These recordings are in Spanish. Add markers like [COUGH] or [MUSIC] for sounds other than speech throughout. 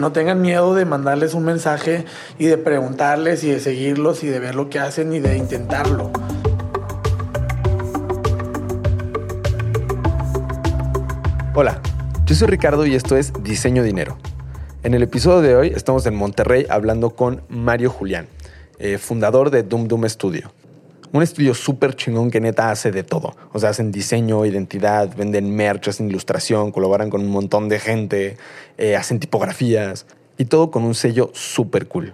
No tengan miedo de mandarles un mensaje y de preguntarles y de seguirlos y de ver lo que hacen y de intentarlo. Hola, yo soy Ricardo y esto es Diseño Dinero. En el episodio de hoy estamos en Monterrey hablando con Mario Julián, eh, fundador de Doom Doom Studio. Un estudio súper chingón que neta hace de todo. O sea, hacen diseño, identidad, venden merch, hacen ilustración, colaboran con un montón de gente, eh, hacen tipografías y todo con un sello súper cool.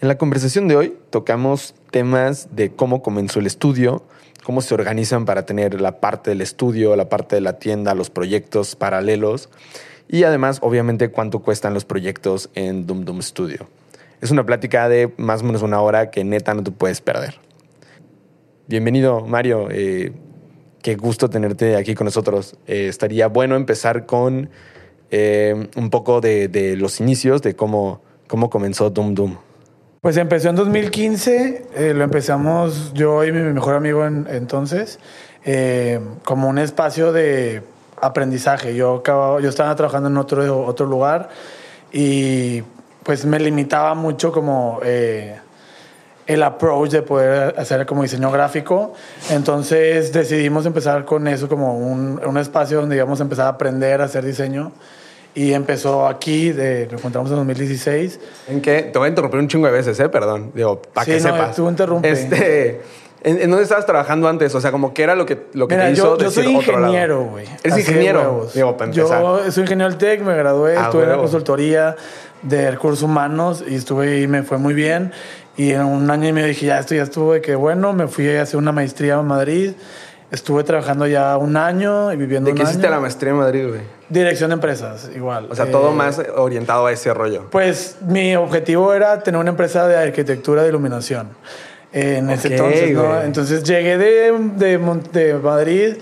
En la conversación de hoy tocamos temas de cómo comenzó el estudio, cómo se organizan para tener la parte del estudio, la parte de la tienda, los proyectos paralelos y además, obviamente, cuánto cuestan los proyectos en Doom Doom Studio. Es una plática de más o menos una hora que neta no te puedes perder. Bienvenido, Mario. Eh, qué gusto tenerte aquí con nosotros. Eh, estaría bueno empezar con eh, un poco de, los inicios, de cómo, cómo comenzó Doom Doom. Pues empezó en 2015, lo empezamos yo y mi mejor amigo entonces, como un espacio de aprendizaje. Yo, yo estaba trabajando en otro, otro lugar y pues me limitaba mucho como eh, el approach de poder hacer como diseño gráfico. Entonces decidimos empezar con eso como un, un espacio donde íbamos a empezar a aprender a hacer diseño. Y empezó aquí, de, lo encontramos en 2016. ¿En qué? Te voy a interrumpir un chingo de veces, ¿eh? Perdón. Digo, para sí, que no, sepas. Tú. Este, ¿en, dónde estabas trabajando antes? O sea, como que era lo que, lo que te hizo yo, yo soy ingeniero, güey. ¿Eres ingeniero? Digo, para empezar. Yo soy ingeniero del TEC, me gradué, Ah, estuve en la huevo. consultoría de recursos humanos y estuve y me fue muy bien. Y en un año y medio dije, ya esto ya estuvo de que bueno, me fui a hacer una maestría en Madrid. Estuve trabajando ya un año y viviendo ¿De un qué hiciste año. la maestría en Madrid, güey? Dirección de empresas, igual. O sea, Eh, todo más orientado a ese rollo. Pues mi objetivo era tener una empresa de arquitectura de iluminación. En ese Ok, entonces, ¿no? güey. Entonces llegué de, de, de Madrid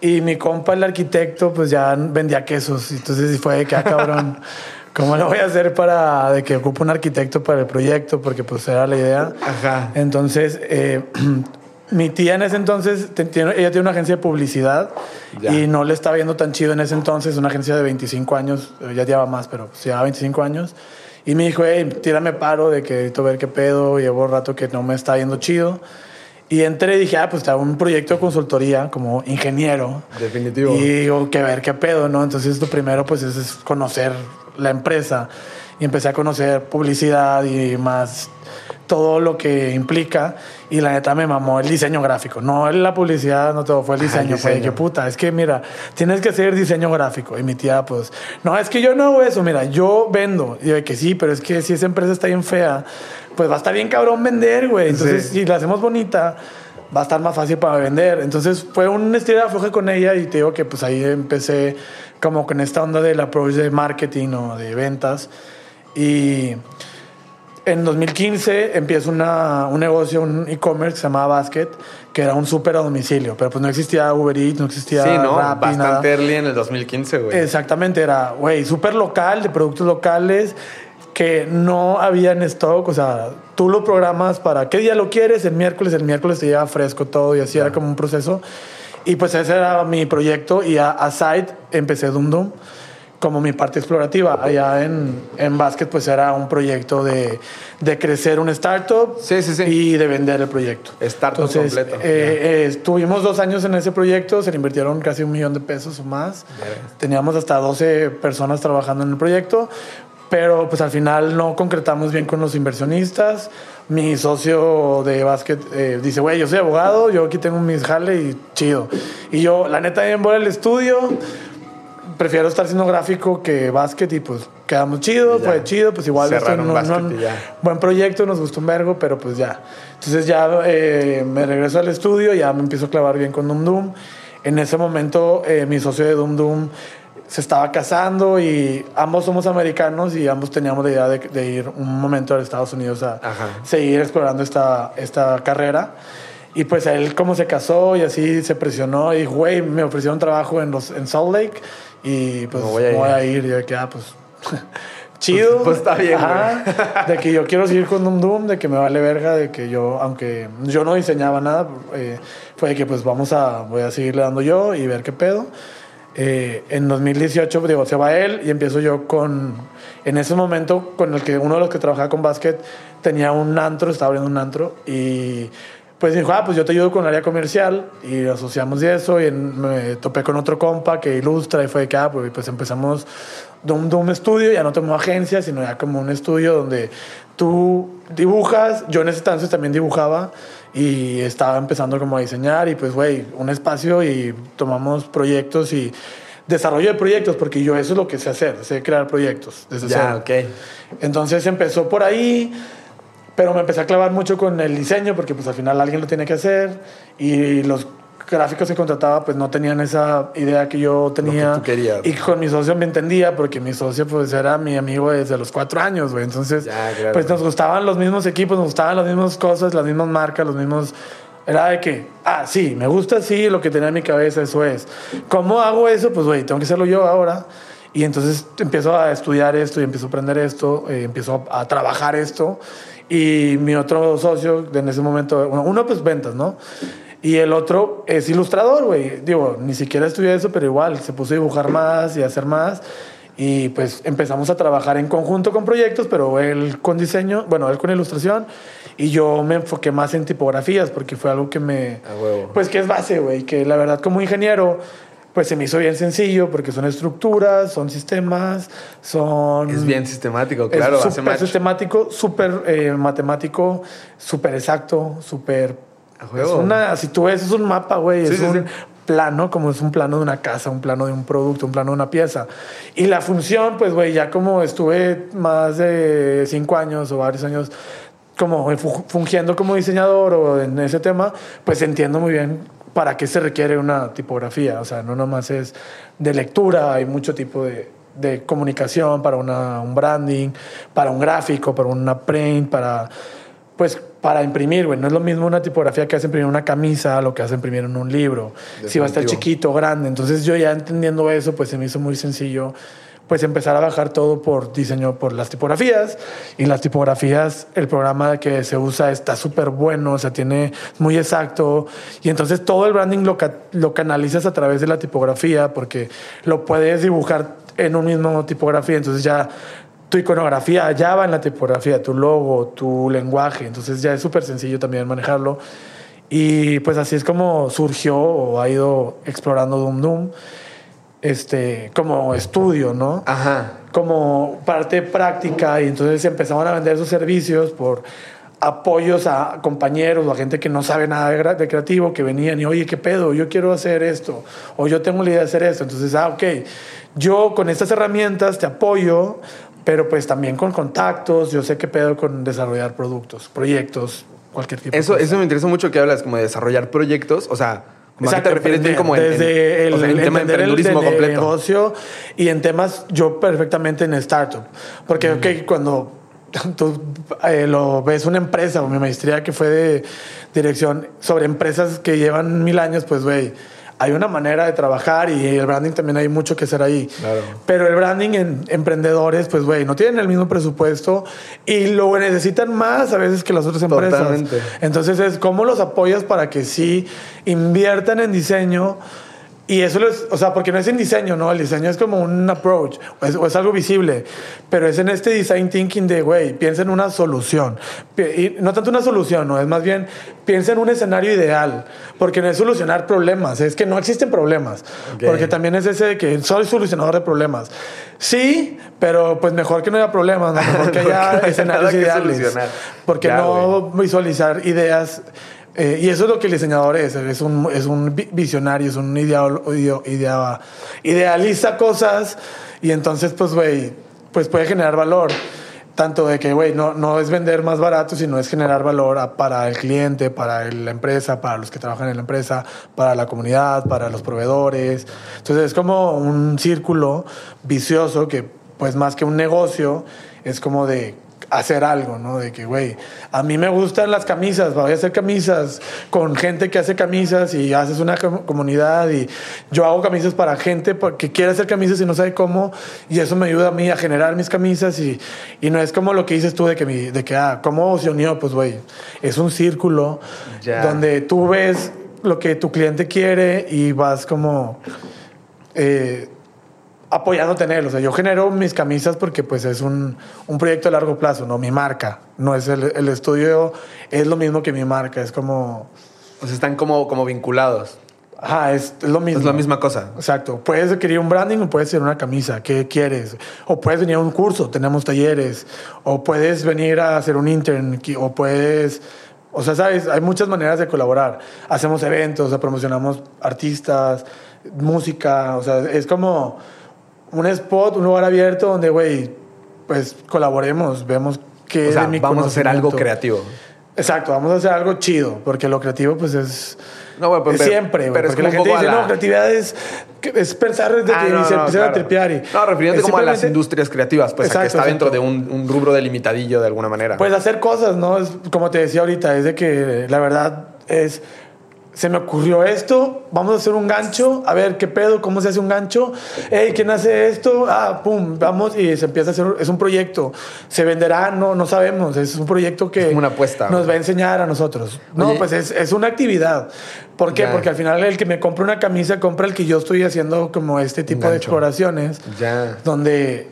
y mi compa, el arquitecto, pues ya vendía quesos. Entonces fue de que, ah, cabrón, [LAUGHS] ¿cómo lo voy a hacer para de que ocupe un arquitecto para el proyecto? Porque pues era la idea. Ajá. Entonces, eh, [CLEARS THROAT] mi tía en ese entonces, ella tiene una agencia de publicidad Ya. y no le estaba viendo tan chido en ese entonces, una agencia de 25 años, ya lleva más, pero pues, llevaba 25 años. Y me dijo, hey, tírame paro de que necesito ver qué pedo, llevo rato que no me está yendo chido. Y entré y dije, ah, pues está un proyecto de consultoría como ingeniero. Definitivo. Y digo, que ver qué pedo, ¿no? Entonces lo primero pues es, es conocer la empresa. Y empecé a conocer publicidad y más todo lo que implica. Y la neta me mamó el diseño gráfico. No la publicidad, no todo, fue el diseño. Fue de que puta, es que mira, tienes que hacer diseño gráfico. Y mi tía, pues, no, es que yo no hago eso, mira, yo vendo. Y yo de que sí, pero es que si esa empresa está bien fea, pues va a estar bien cabrón vender, güey. Entonces, Sí. si la hacemos bonita, va a estar más fácil para vender. Entonces fue un estilo de afloje con ella y te digo que pues ahí empecé como con esta onda del approach de marketing o de ventas. Y en 2015 empiezo una, un negocio, un e-commerce que se llamaba Basket, que era un súper a domicilio, pero pues no existía Uber Eats, no existía Sí, ¿no? Rappi, nada. Bastante early en el 2015, güey. Exactamente, era, güey, súper local, de productos locales que no había en stock. O sea, tú lo programas para qué día lo quieres, el miércoles, el miércoles te llega fresco todo y así era como un proceso. Y pues ese era mi proyecto y a, a Side empecé Doom Doom como mi parte explorativa. Allá en, en Basket pues era un proyecto de, de crecer un startup Sí, sí, sí. y de vender el proyecto. Startup completo. eh, eh, estuvimos dos años en ese proyecto, se le invirtieron casi un millón de pesos o más. Teníamos hasta 12 personas trabajando en el proyecto, pero pues al final no concretamos bien con los inversionistas. Mi socio de básquet eh, dice, güey, yo soy abogado, yo aquí tengo mis jale y chido. Y yo, la neta, voy al estudio, prefiero estar haciendo gráfico que básquet y pues quedamos chido, fue chido, pues igual esto no- no- buen proyecto, nos gustó un vergo, pero pues ya. Entonces ya eh, me regreso al estudio, ya me empiezo a clavar bien con Doom Doom. En ese momento eh, mi socio de Doom Doom se estaba casando y ambos somos americanos y ambos teníamos la idea de, de ir un momento a Estados Unidos a Ajá. seguir explorando esta, esta carrera. Y pues él como se casó y así se presionó y güey, me ofrecieron trabajo en, los, en Salt Lake y pues Me voy voy a a, ir. Y yo de que, ah, pues [LAUGHS] chido. Pues- pues está bien, Ajá. De que yo quiero seguir con Doom Doom, de que me vale verga, de que yo, aunque yo no diseñaba nada, eh, fue de que pues vamos a, voy a seguirle dando yo y ver qué pedo. Eh, en 2018, digo, se va él y empiezo yo con, en ese momento, con el que uno de los que trabajaba con básquet tenía un antro, estaba abriendo un antro y pues dijo, ah, pues yo te ayudo con el área comercial y asociamos de eso y me topé con otro compa que ilustra y fue de que, ah, pues, pues empezamos de un, de un estudio, ya no como agencia, sino ya como un estudio donde tú dibujas, yo en ese entonces también dibujaba y estaba empezando como a diseñar y pues, güey, un espacio y tomamos proyectos y desarrollo de proyectos, porque yo eso es lo que sé hacer, sé crear proyectos desde ya, cero. ok. Entonces empezó por ahí, pero me empecé a clavar mucho con el diseño, porque pues al final alguien lo tiene que hacer y los gráficos que contrataba pues no tenían esa idea que yo tenía. tú querías. Y con mi socio me entendía, porque mi socio pues era mi amigo desde los cuatro años, güey. Entonces, Ya, claro. pues nos gustaban los mismos equipos, nos gustaban las mismas cosas, las mismas marcas, los mismos... Era de que, ah, sí, me gusta así, lo que tenía en mi cabeza, eso es. ¿Cómo hago eso? Pues, güey, tengo que hacerlo yo ahora. Y entonces empiezo a estudiar esto y empiezo a aprender esto, eh, empiezo a, a trabajar esto. Y mi otro socio, en ese momento, uno, uno, pues ventas, ¿no? Y el otro es ilustrador, güey. Digo, ni siquiera estudié eso, pero igual se puso a dibujar más y a hacer más. Y pues empezamos a trabajar en conjunto con proyectos, pero él con diseño, bueno, él con ilustración. Y yo me enfoqué más en tipografías porque fue algo que me... A huevo. Pues que es base, güey. Que la verdad como ingeniero, pues se me hizo bien sencillo porque son estructuras, son sistemas, son... Es bien sistemático, Es claro. hace súper sistemático, súper eh, matemático, súper exacto, súper... A Es una, si tú ves, es un mapa, güey. Sí, es sí, un sí. plano, como es un plano de una casa, un plano de un producto, un plano de una pieza. Y la función, pues, güey, ya como estuve más de cinco años o varios años como fu- fungiendo como diseñador o en ese tema, pues entiendo muy bien para qué se requiere una tipografía. O sea, no nomás es de lectura, hay mucho tipo de, de comunicación para una, un branding, para un gráfico, para una print, para pues para imprimir, güey. No es lo mismo una tipografía que hace imprimir una camisa a lo que hace imprimir en un libro. Si va a estar chiquito, grande. Entonces yo ya entendiendo eso, pues se me hizo muy sencillo pues empezar a bajar todo por diseño, por las tipografías. Y las tipografías, el programa que se usa está súper bueno, o sea, tiene muy exacto. Y entonces todo el branding lo, lo canalizas a través de la tipografía porque lo puedes dibujar en un mismo tipografía. Entonces ya tu iconografía ya va en la tipografía, tu logo, tu lenguaje. Entonces ya es súper sencillo también manejarlo. Y pues así es como surgió o ha ido explorando Doom Doom este, como estudio, ¿no? Ajá. Como parte práctica y entonces empezaban a vender sus servicios por apoyos a compañeros o a gente que no sabe nada de, de creativo que venían y oye, ¿qué pedo? Yo quiero hacer esto o yo tengo la idea de hacer esto. Entonces, ah, ok, yo con estas herramientas te apoyo, pero pues también con contactos, yo sé qué pedo con desarrollar productos, proyectos, cualquier tipo Eso, de eso me interesa mucho que hablas como de desarrollar proyectos. O sea, ¿cómo a qué Exacto, te refieres bien como en, en- desde el, o sea, en el tema de el, emprendurismo completo? negocio y en temas yo perfectamente en startup porque ok, cuando tú eh, lo ves una empresa o mi maestría que fue de dirección sobre empresas que llevan mil años pues güey hay una manera de trabajar y el branding también hay mucho que hacer ahí. Claro. Pero el branding en emprendedores, pues, güey, no tienen el mismo presupuesto y lo necesitan más a veces que las otras empresas. Totalmente. Entonces es cómo los apoyas para que sí inviertan en diseño. Y eso es, o sea, porque no es en diseño, ¿no? El diseño es como un approach, o es, o es algo visible, pero es en este design thinking de, güey, piensa en una solución. Y no tanto una solución, ¿no? Es más bien, piensa en un escenario ideal, porque no es solucionar problemas, es que no existen problemas, Ok. porque también es ese de que soy solucionador de problemas. Sí, pero pues mejor que no haya problemas, ¿no? Mejor que haya [LAUGHS] no escenarios ideales. solucionar. Porque Ya, no visualizar ideas. Eh, y eso es lo que el diseñador es. Es un, es un vi- visionario, es un ideal, idealiza cosas y entonces, pues, güey, pues puede generar valor. Tanto de que, güey, no, no es vender más barato, sino es generar valor para el cliente, para la empresa, para los que trabajan en la empresa, para la comunidad, para los proveedores. Entonces es como un círculo vicioso que, pues más que un negocio, es como de hacer algo, ¿no? De que, güey, a mí me gustan las camisas, voy a hacer camisas con gente que hace camisas y haces una com- comunidad y yo hago camisas para gente que quiere hacer camisas y no sabe cómo y eso me ayuda a mí a generar mis camisas y, y no es como lo que dices tú de que, mi, de que ah, ¿cómo se unió? Pues, güey, es un círculo donde tú ves lo que tu cliente quiere y vas como eh, apoyándote en él. O sea, yo genero mis camisas porque pues es un, un proyecto a largo plazo, ¿no? Mi marca. No es el, el estudio, es lo mismo que mi marca. Es como... O sea, están como, como vinculados. Ajá, es, es lo mismo. Es la misma cosa. Exacto. Puedes querer un branding o puedes hacer una camisa. ¿Qué quieres? O puedes venir a un curso, tenemos talleres. O puedes venir a hacer un intern. O puedes... O sea, sabes, hay muchas maneras de colaborar. Hacemos eventos, o sea, promocionamos artistas, música. O sea, es como un spot, un lugar abierto donde, güey, pues colaboremos, vemos qué O sea, de mi vamos a hacer algo creativo. Exacto, vamos a hacer algo chido, porque lo creativo, pues es. No, güey, pues, es pero- siempre, pero es Porque la como gente dice, la- no, creatividad es, es pensar desde Ah, que no, se no, empieza a tripear. Y No, refiriéndote es como a las industrias creativas, pues a que Exacto, está dentro de exacto. un, un rubro delimitadillo de alguna manera. Pues hacer cosas, ¿no? Es, como te decía ahorita, es de que la verdad es. Se me ocurrió esto, vamos a hacer un gancho, a ver qué pedo, cómo se hace un gancho. Hey, ¿quién hace esto? Ah, pum, vamos y se empieza a hacer. Es un proyecto. ¿Se venderá? No, no sabemos. Es un proyecto que una apuesta, nos va a enseñar a nosotros. No, Oye. pues es, es una actividad. ¿Por qué? Ya. Porque al final el que me compra una camisa compra el que yo estoy haciendo como este tipo de exploraciones Ya. donde,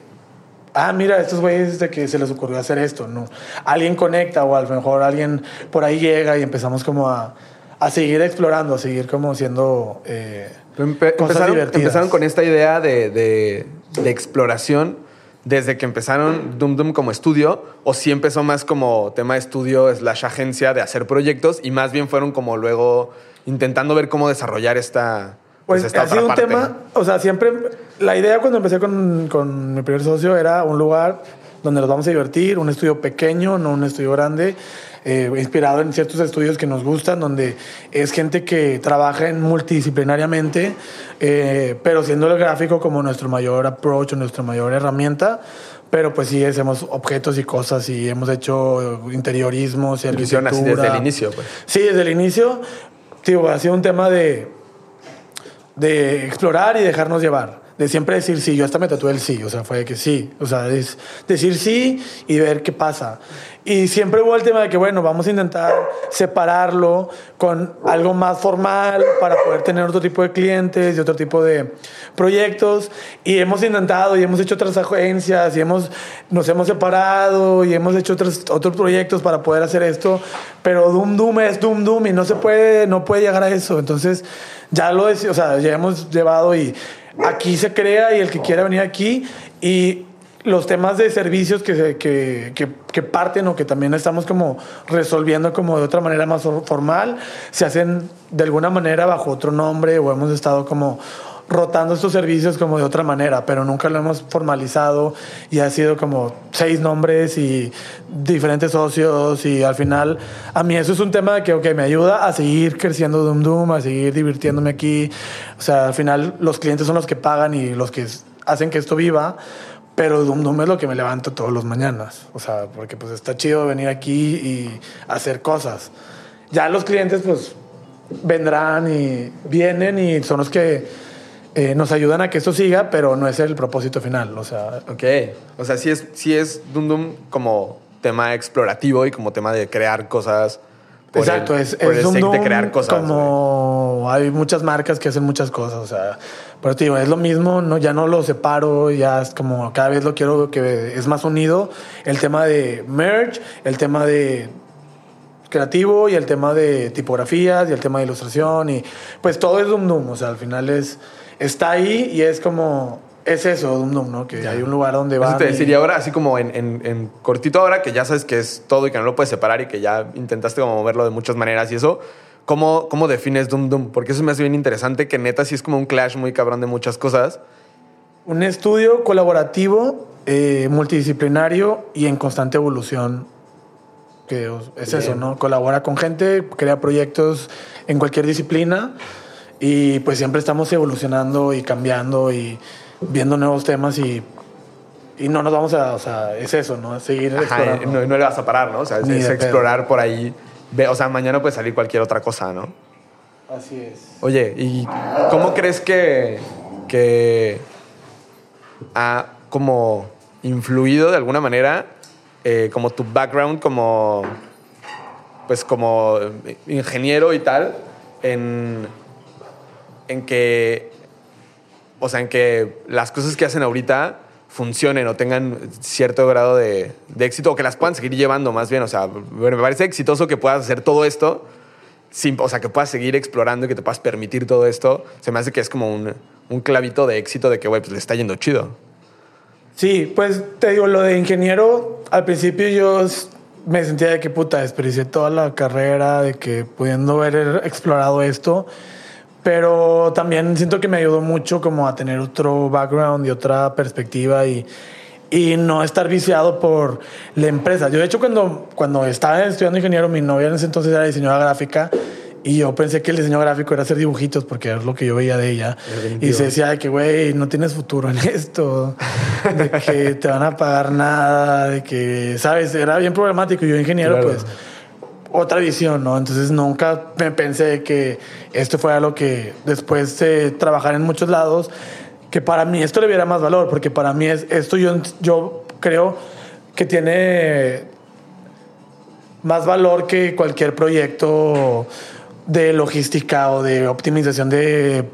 ah, mira, estos güeyes de que se les ocurrió hacer esto, ¿no? Alguien conecta o a lo mejor alguien por ahí llega y empezamos como a, a seguir explorando, a seguir como siendo... eh, Empe- cosas empezaron, divertidas. empezaron con esta idea de, de- de exploración desde que empezaron Doom Doom como estudio o si empezó más como tema de estudio slash agencia de hacer proyectos y más bien fueron como luego intentando ver cómo desarrollar esta Pues, esta ha sido un tema, o sea, siempre, la idea cuando empecé con, con mi primer socio era un lugar donde nos vamos a divertir, un estudio pequeño, no un estudio grande, eh, inspirado en ciertos estudios que nos gustan, donde es gente que trabaja en multidisciplinariamente, eh, pero siendo el gráfico como nuestro mayor approach nuestra mayor herramienta. Pero pues sí, hacemos objetos y cosas y hemos hecho interiorismos y así desde el inicio, pues. Sí, desde el inicio. Tío, ha sido un tema de, de explorar y dejarnos llevar. De siempre decir sí. Yo hasta me tatué el sí. O sea, fue que sí. O sea, es decir sí y ver qué pasa. Y siempre hubo el tema de que, bueno, vamos a intentar separarlo con algo más formal para poder tener otro tipo de clientes y otro tipo de proyectos. Y hemos intentado y hemos hecho otras agencias y hemos, nos hemos separado y hemos hecho otros, otros proyectos para poder hacer esto. Pero Doom Doom es Doom Doom y no se puede, no puede llegar a eso. Entonces, ya lo o sea, ya hemos llevado y aquí se crea y el que quiera venir aquí. Y los temas de servicios que, se- que, que, parten o que también estamos como resolviendo como de otra manera más for- formal, se hacen de alguna manera bajo otro nombre o hemos estado como rotando estos servicios como de otra manera, pero nunca lo hemos formalizado y ha sido como seis nombres y diferentes socios y al final a mí eso es un tema que ok, me ayuda a seguir creciendo Doom Doom, a seguir divirtiéndome aquí, o sea, al final los clientes son los que pagan y los que hacen que esto viva, pero Doom Doom es lo que me levanto todos los mañanas. O sea, porque pues está chido venir aquí y hacer cosas. Ya los clientes pues vendrán y vienen y son los que eh, nos ayudan a que esto siga, pero no es el propósito final. O sea, Ok. O sea, sí es, sí es Doom Doom como tema explorativo y como tema de crear cosas. por exacto, el- es, por es el un sake de Doom crear cosas. como hay muchas marcas que hacen muchas cosas, o sea, pero te digo, es lo mismo, no, ya no lo separo, ya es como cada vez lo quiero que es más unido el tema de merch, el tema de creativo y el tema de tipografías y el tema de ilustración y pues todo es Doom Doom, o sea, al final es está ahí y es como es eso Doom Doom, ¿no? Que hay un lugar donde Eso van te decir, y ahora así como en, en- en cortito ahora que ya sabes que es todo y que no lo puedes separar y que ya intentaste como moverlo de muchas maneras y eso, ¿cómo, cómo defines Doom Doom? Porque eso me hace bien interesante que neta sí es como un clash muy cabrón de muchas cosas. Un estudio colaborativo, eh, multidisciplinario y en constante evolución. Que es Bien. eso, ¿no? Colabora con gente, crea proyectos en cualquier disciplina y pues siempre estamos evolucionando y cambiando y viendo nuevos temas y, y no nos vamos a, o sea, es eso, ¿no? Seguir Ajá, explorando. no, no le vas a parar, ¿no? O sea, es, pedo. explorar por ahí. O sea, mañana puede salir cualquier otra cosa, ¿no? Así es. Oye, ¿y cómo crees que, que ha como influido de alguna manera eh, como tu background como pues como ingeniero y tal en, en que o sea, en que las cosas que hacen ahorita funcionen o tengan cierto grado de, éxito o que las puedan seguir llevando más bien. O sea, me parece exitoso que puedas hacer todo esto, sin, o sea, que puedas seguir explorando y que te puedas permitir todo esto. Se me hace que es como un, un clavito de éxito de que, güey, pues le está yendo chido. Sí, pues te digo, lo de ingeniero, al principio yo me sentía de que puta, desperdicié toda la carrera, de que pudiendo haber explorado esto, pero también siento que me ayudó mucho como a tener otro background y otra perspectiva y, y no estar viciado por la empresa. Yo de hecho cuando, cuando estaba estudiando ingeniero, mi novia en ese entonces era diseñadora gráfica y yo pensé que el diseño gráfico era hacer dibujitos porque era lo que yo veía de ella. Y se decía que, güey, no tienes futuro en esto, de que te van a pagar nada, de que, ¿sabes? Era bien problemático. Yo, ingeniero, pues, otra visión, ¿no? Entonces nunca me pensé que esto fuera lo que después de trabajar en muchos lados, que para mí esto le diera más valor, porque para mí es, esto yo, yo creo que tiene más valor que cualquier proyecto de logística o de optimización de,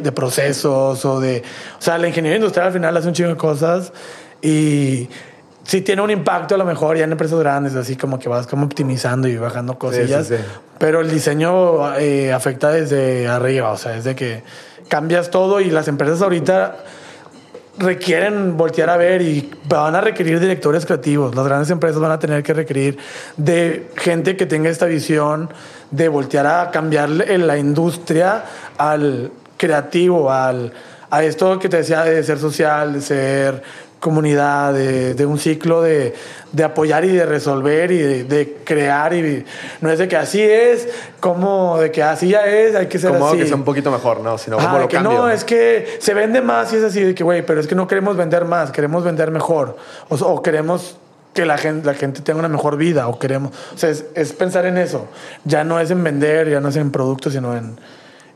de procesos o de... O sea, la ingeniería industrial al final hace un chingo de cosas y sí tiene un impacto a lo mejor ya en empresas grandes, así como que vas como optimizando y bajando cosillas, pero el diseño eh, afecta desde arriba, o sea, desde que cambias todo y las empresas ahorita requieren voltear a ver y van a requerir directores creativos. Las grandes empresas van a tener que requerir de gente que tenga esta visión de voltear a cambiar la industria al creativo, al, a esto que te decía de ser social, de ser comunidad, de, un ciclo de, apoyar y de resolver y de, crear. y No es de que así es, como de que así ya es, hay que ser como así. que sea un poquito mejor, ¿no? Sino como lo que No, es que se vende más y es así de que, güey, pero es que no queremos vender más, queremos vender mejor. O, queremos que la gente, la gente tenga una mejor vida o queremos... O sea, es, pensar en eso. Ya no es en vender, ya no es en productos, sino en,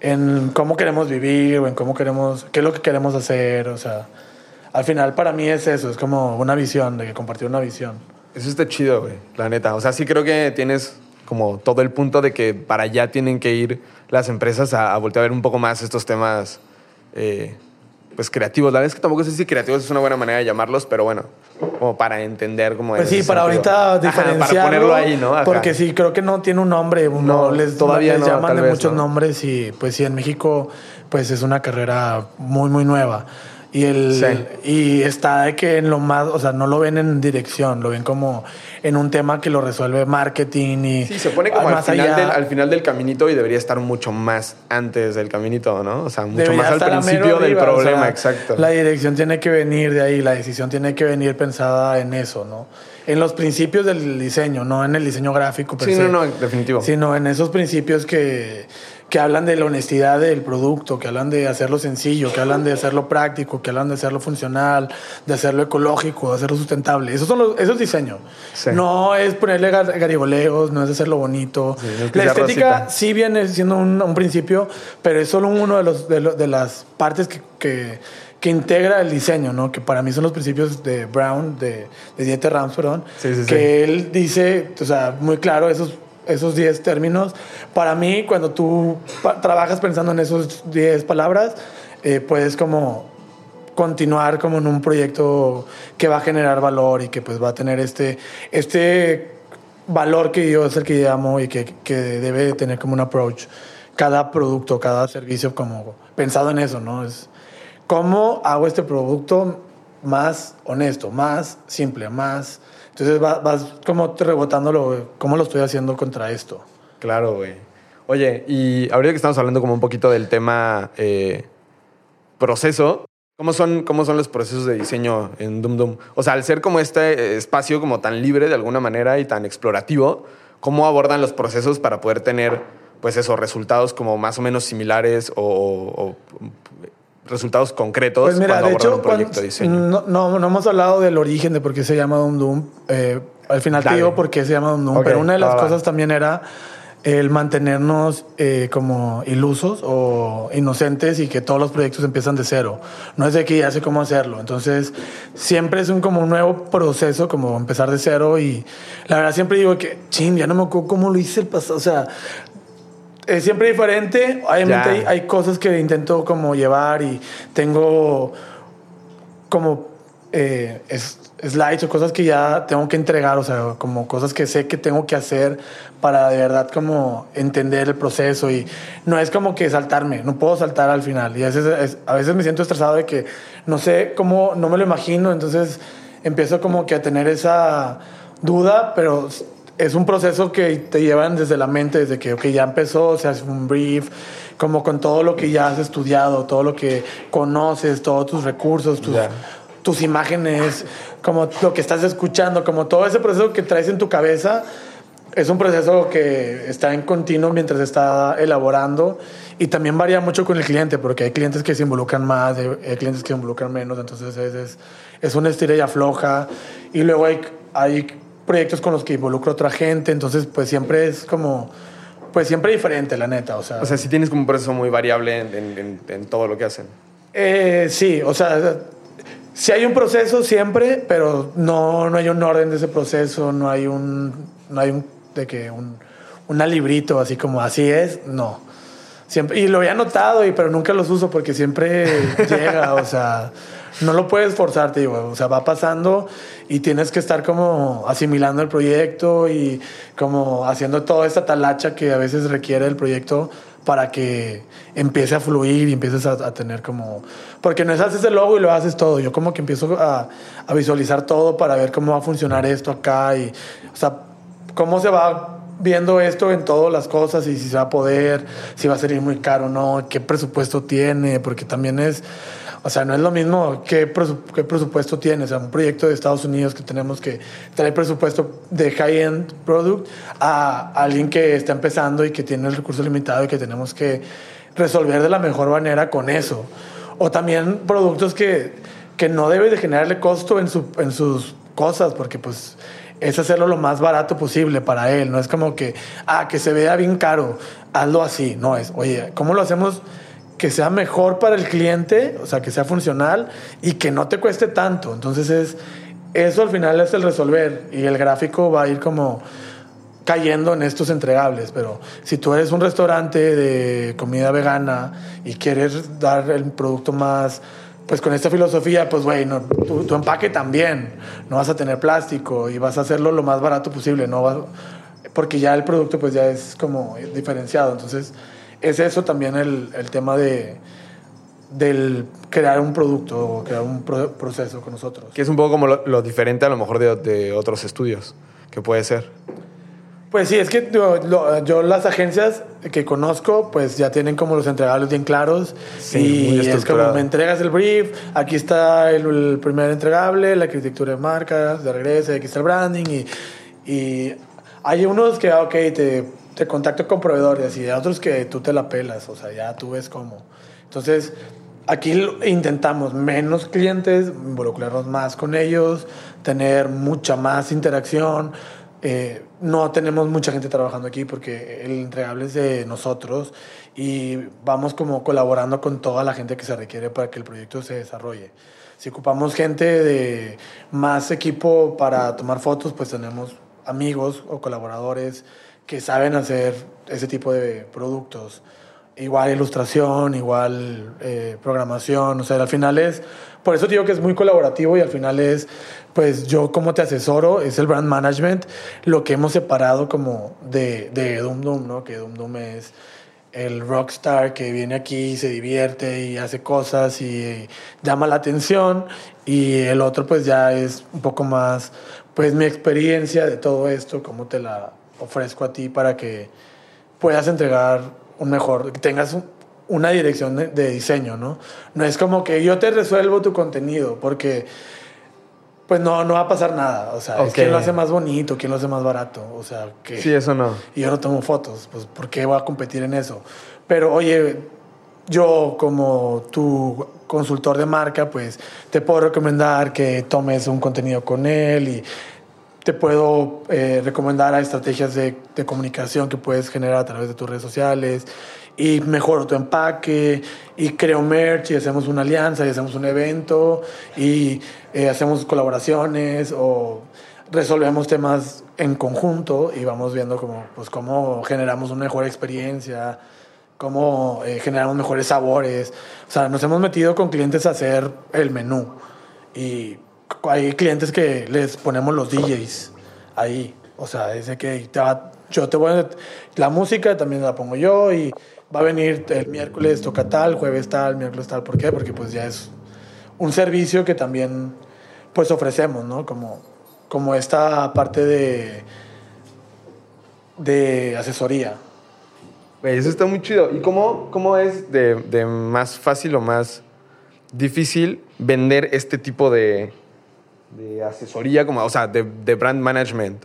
en cómo queremos vivir o en cómo queremos... qué es lo que queremos hacer, o sea al final para mí es eso, es como una visión, de que compartir una visión. Eso está chido, güey, la neta. O sea, sí creo que tienes como todo el punto de que para allá tienen que ir las empresas a, voltear a ver un poco más estos temas eh, pues creativos. La verdad es que tampoco sé si creativos es una buena manera de llamarlos, pero bueno, como para entender cómo Pues sí, para ahorita diferenciarlo. para ponerlo ahí, ¿no? Porque sí, creo que no tiene un nombre. No, les, todavía les llaman de muchos nombres y pues sí, en México pues es una carrera muy, muy nueva. Y, el, y está de que en lo más, o sea, no lo ven en dirección, lo ven como en un tema que lo resuelve marketing y... Sí, se pone como al final, del, al final, del, caminito y debería estar mucho más antes del caminito, ¿no? O sea, mucho más al principio del problema, exacto. La dirección tiene que venir de ahí, la decisión tiene que venir pensada en eso, ¿no? En los principios del diseño, no en el diseño gráfico. sí, no, no, definitivo. Sino en esos principios que que hablan de la honestidad del producto, que hablan de hacerlo sencillo, que hablan de hacerlo práctico, que hablan de hacerlo funcional, de hacerlo ecológico, de hacerlo sustentable. Esos son los, eso es diseño. No es ponerle garigoleos, no es hacerlo bonito. la estética sí viene siendo un, principio, pero es solo uno de, los, de, las partes que, que, que, integra el diseño, ¿no? que para mí son los principios de Brown, de, de Dieter Rams, perdón, que él dice, o sea, muy claro, esos esos 10 términos. Para mí, cuando tú trabajas pensando en esos 10 palabras, eh, puedes como continuar como en un proyecto que va a generar valor y que pues va a tener este, este valor que yo es el que llamo y que, que debe tener como un approach cada producto, cada servicio como pensado en eso, ¿no? Es cómo hago este producto más honesto, más simple, más entonces vas, como rebotándolo, ¿cómo lo estoy haciendo contra esto? Claro, güey. Oye, y ahorita que estamos hablando como un poquito del tema eh, proceso, ¿cómo son, ¿cómo son los procesos de diseño en Doom Doom? O sea, al ser como este espacio como tan libre de alguna manera y tan explorativo, ¿cómo abordan los procesos para poder tener, pues esos resultados como más o menos similares o resultados concretos pues mira, de hecho, No, no, hemos hablado del origen de por qué se llama Doom Doom. Eh, al final te digo por qué se llama Doom Doom, pero una de las cosas también era el mantenernos eh, como ilusos o inocentes y que todos los proyectos empiezan de cero. No es de que ya sé cómo hacerlo. Entonces, siempre es un como un nuevo proceso, como empezar de cero y la verdad siempre digo que, ching, ya no me acuerdo cómo lo hice el pasado. O sea, es siempre diferente. Obviamente hay, hay, cosas que intento como llevar y tengo como eh, es, slides o cosas que ya tengo que entregar, o sea, como cosas que sé que tengo que hacer para de verdad como entender el proceso y no es como que saltarme, no puedo saltar al final y a veces, a veces me siento estresado de que no sé cómo, no me lo imagino, entonces empiezo como que a tener esa duda, pero es un proceso que te llevan desde la mente, desde que okay, ya empezó, se hace un brief, como con todo lo que ya has estudiado, todo lo que conoces, todos tus recursos, tus, tus imágenes, como lo que estás escuchando, como todo ese proceso que traes en tu cabeza. Es un proceso que está en continuo mientras está elaborando y también varía mucho con el cliente, porque hay clientes que se involucran más, hay clientes que se involucran menos, entonces es, es, es una estira y afloja. Y luego hay, hay proyectos con los que involucro a otra gente, entonces pues siempre es como, pues siempre diferente, la neta, o sea. O sea, si tienes como un proceso muy variable en, en, todo lo que hacen. Eh, sí, o sea, sí hay un proceso siempre, pero no, no hay un orden de ese proceso, no hay un, no hay un, de que un, una librito así como así es, no. Siempre, y lo había notado, y, pero nunca los uso porque siempre [LAUGHS] llega, o sea, no lo puedes forzar, te digo, o sea, va pasando y tienes que estar como asimilando el proyecto y como haciendo toda esta talacha que a veces requiere el proyecto para que empiece a fluir y empieces a, tener como... Porque no es haces el logo y lo haces todo. Yo como que empiezo a, a, visualizar todo para ver cómo va a funcionar esto acá y, o sea, cómo se va viendo esto en todas las cosas y si se va a poder, si va a salir muy caro o no, qué presupuesto tiene, porque también es o sea, no es lo mismo qué, presupuesto tienes. O sea, un proyecto de Estados Unidos que tenemos que traer presupuesto de high-end product a alguien que está empezando y que tiene el recurso limitado y que tenemos que resolver de la mejor manera con eso. O también productos que, que no debes de generarle costo en, su, en sus cosas, porque pues es hacerlo lo más barato posible para él. No es como que, ah, que se vea bien caro, hazlo así. No es, oye, ¿cómo lo hacemos? Que sea mejor para el cliente, o sea, que sea funcional y que no te cueste tanto. Entonces es eso al final es el resolver y el gráfico va a ir como cayendo en estos entregables, pero si tú eres un restaurante de comida vegana y quieres dar el producto más pues con esta filosofía, pues güey, no, tu, empaque también, no vas a tener plástico y vas a hacerlo lo más barato posible, no porque ya el producto pues ya es como diferenciado, entonces es eso también el, el tema de del crear un producto o crear un proceso con nosotros. Que es un poco como lo, diferente a lo mejor de, de, otros estudios, que puede ser. Pues sí, es que yo, las agencias que conozco pues ya tienen como los entregables bien claros sí, y es como me entregas el brief, aquí está el, primer entregable, la arquitectura de marcas, de regreso, aquí está el branding y, y hay unos que, ok, te te contacto con proveedores y hay otros que tú te la pelas, o sea, ya tú ves cómo. Entonces, aquí intentamos menos clientes, involucrarnos más con ellos, tener mucha más interacción. Eh, no tenemos mucha gente trabajando aquí porque el entregable es de nosotros y vamos como colaborando con toda la gente que se requiere para que el proyecto se desarrolle. Si ocupamos gente de más equipo para tomar fotos, pues tenemos amigos o colaboradores que saben hacer ese tipo de productos. Igual ilustración, igual eh, programación, o sea, al final es, por eso digo que es muy colaborativo y al final es, pues yo como te asesoro, es el brand management, lo que hemos separado como de, de Doom Doom, ¿no? Que Doom Doom es el rockstar que viene aquí, se divierte y hace cosas y llama la atención y el otro pues ya es un poco más, pues mi experiencia de todo esto, cómo te la ofrezco a ti para que puedas entregar un mejor, que tengas una dirección de, diseño, ¿no? No es como que yo te resuelvo tu contenido, porque pues no, no va a pasar nada. O sea, quién lo hace más bonito, quién lo hace más barato. O sea, que... Sí, eso no. Y yo no tomo fotos, pues ¿por qué voy a competir en eso? Pero oye, yo como tu consultor de marca, pues te puedo recomendar que tomes un contenido con él y te puedo eh, recomendar a estrategias de, de, comunicación que puedes generar a través de tus redes sociales y mejoro tu empaque y creo merch y hacemos una alianza y hacemos un evento y eh, hacemos colaboraciones o resolvemos temas en conjunto y vamos viendo cómo, pues, cómo generamos una mejor experiencia, cómo eh, generamos mejores sabores. O sea, nos hemos metido con clientes a hacer el menú y hay clientes que les ponemos los DJs ahí. O sea, de que yo te voy a... La música también la pongo yo y va a venir el miércoles toca tal, jueves tal, miércoles tal. ¿Por qué? Porque pues ya es un servicio que también pues ofrecemos, ¿no? Como, como esta parte de, de asesoría. Eso está muy chido. ¿Y cómo, cómo es de, de más fácil o más difícil vender este tipo de, de asesoría, como, o sea, de, de brand management?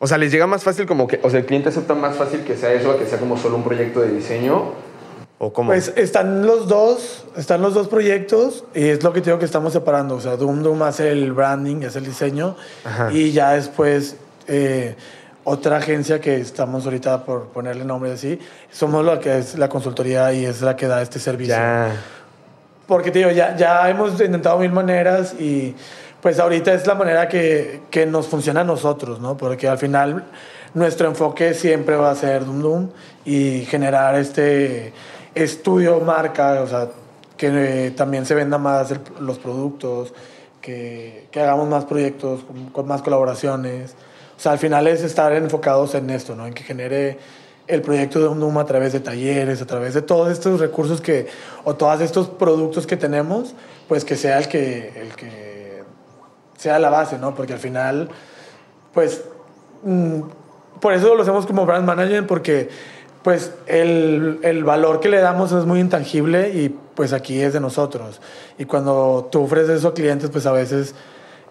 O sea, ¿les llega más fácil como que, o sea, el cliente acepta más fácil que sea eso, que sea como solo un proyecto de diseño? ¿O cómo? Pues están los dos, están los dos proyectos y es lo que te digo que estamos separando. O sea, Doom Doom hace el branding, es el diseño Ajá. y ya después eh, otra agencia que estamos ahorita por ponerle nombre así, somos la que es la consultoría y es la que da este servicio. ya. Porque te digo, ya, ya hemos intentado mil maneras y pues ahorita es la manera que, que nos funciona a nosotros, ¿no? Porque al final nuestro enfoque siempre va a ser Doom Doom y generar este estudio marca, o sea, que eh, también se venda más el- los productos, que, que hagamos más proyectos con, con más colaboraciones. O sea, al final es estar enfocados en esto, ¿no? En que genere el proyecto de Doom a través de talleres, a través de todos estos recursos que, o todos estos productos que tenemos, pues que sea el que, el que sea la base, ¿no? Porque al final, pues, mm, por eso lo hacemos como brand manager, porque pues el, el valor que le damos es muy intangible y pues aquí es de nosotros. Y cuando tú ofreces eso a clientes, pues a veces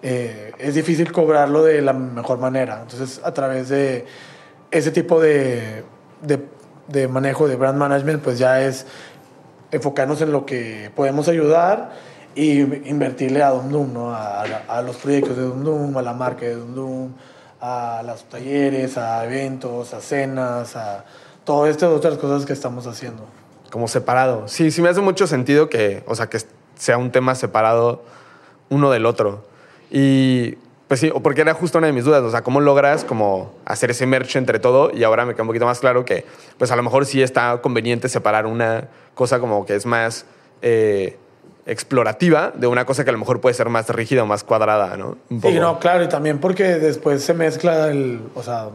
eh, es difícil cobrarlo de la mejor manera. Entonces, a través de ese tipo de, de, de manejo de brand management, pues ya es enfocarnos en lo que podemos ayudar y invertirle a Dum Dum, ¿no? a, a- los proyectos de Dum Dum, a la marca de Dum Dum, a los talleres, a eventos, a cenas, a todas estas otras cosas que estamos haciendo. como separado. Sí, sí me hace mucho sentido que, o sea, que sea un tema separado uno del otro. Y pues sí, o porque era justo una de mis dudas, o sea, ¿cómo logras como hacer ese merch entre todo? Y ahora me queda un poquito más claro que, pues a lo mejor sí está conveniente separar una cosa como que es más eh, explorativa de una cosa que a lo mejor puede ser más rígida o más cuadrada, ¿no? Un Sí, no, claro, y también porque después se mezcla el, o sea,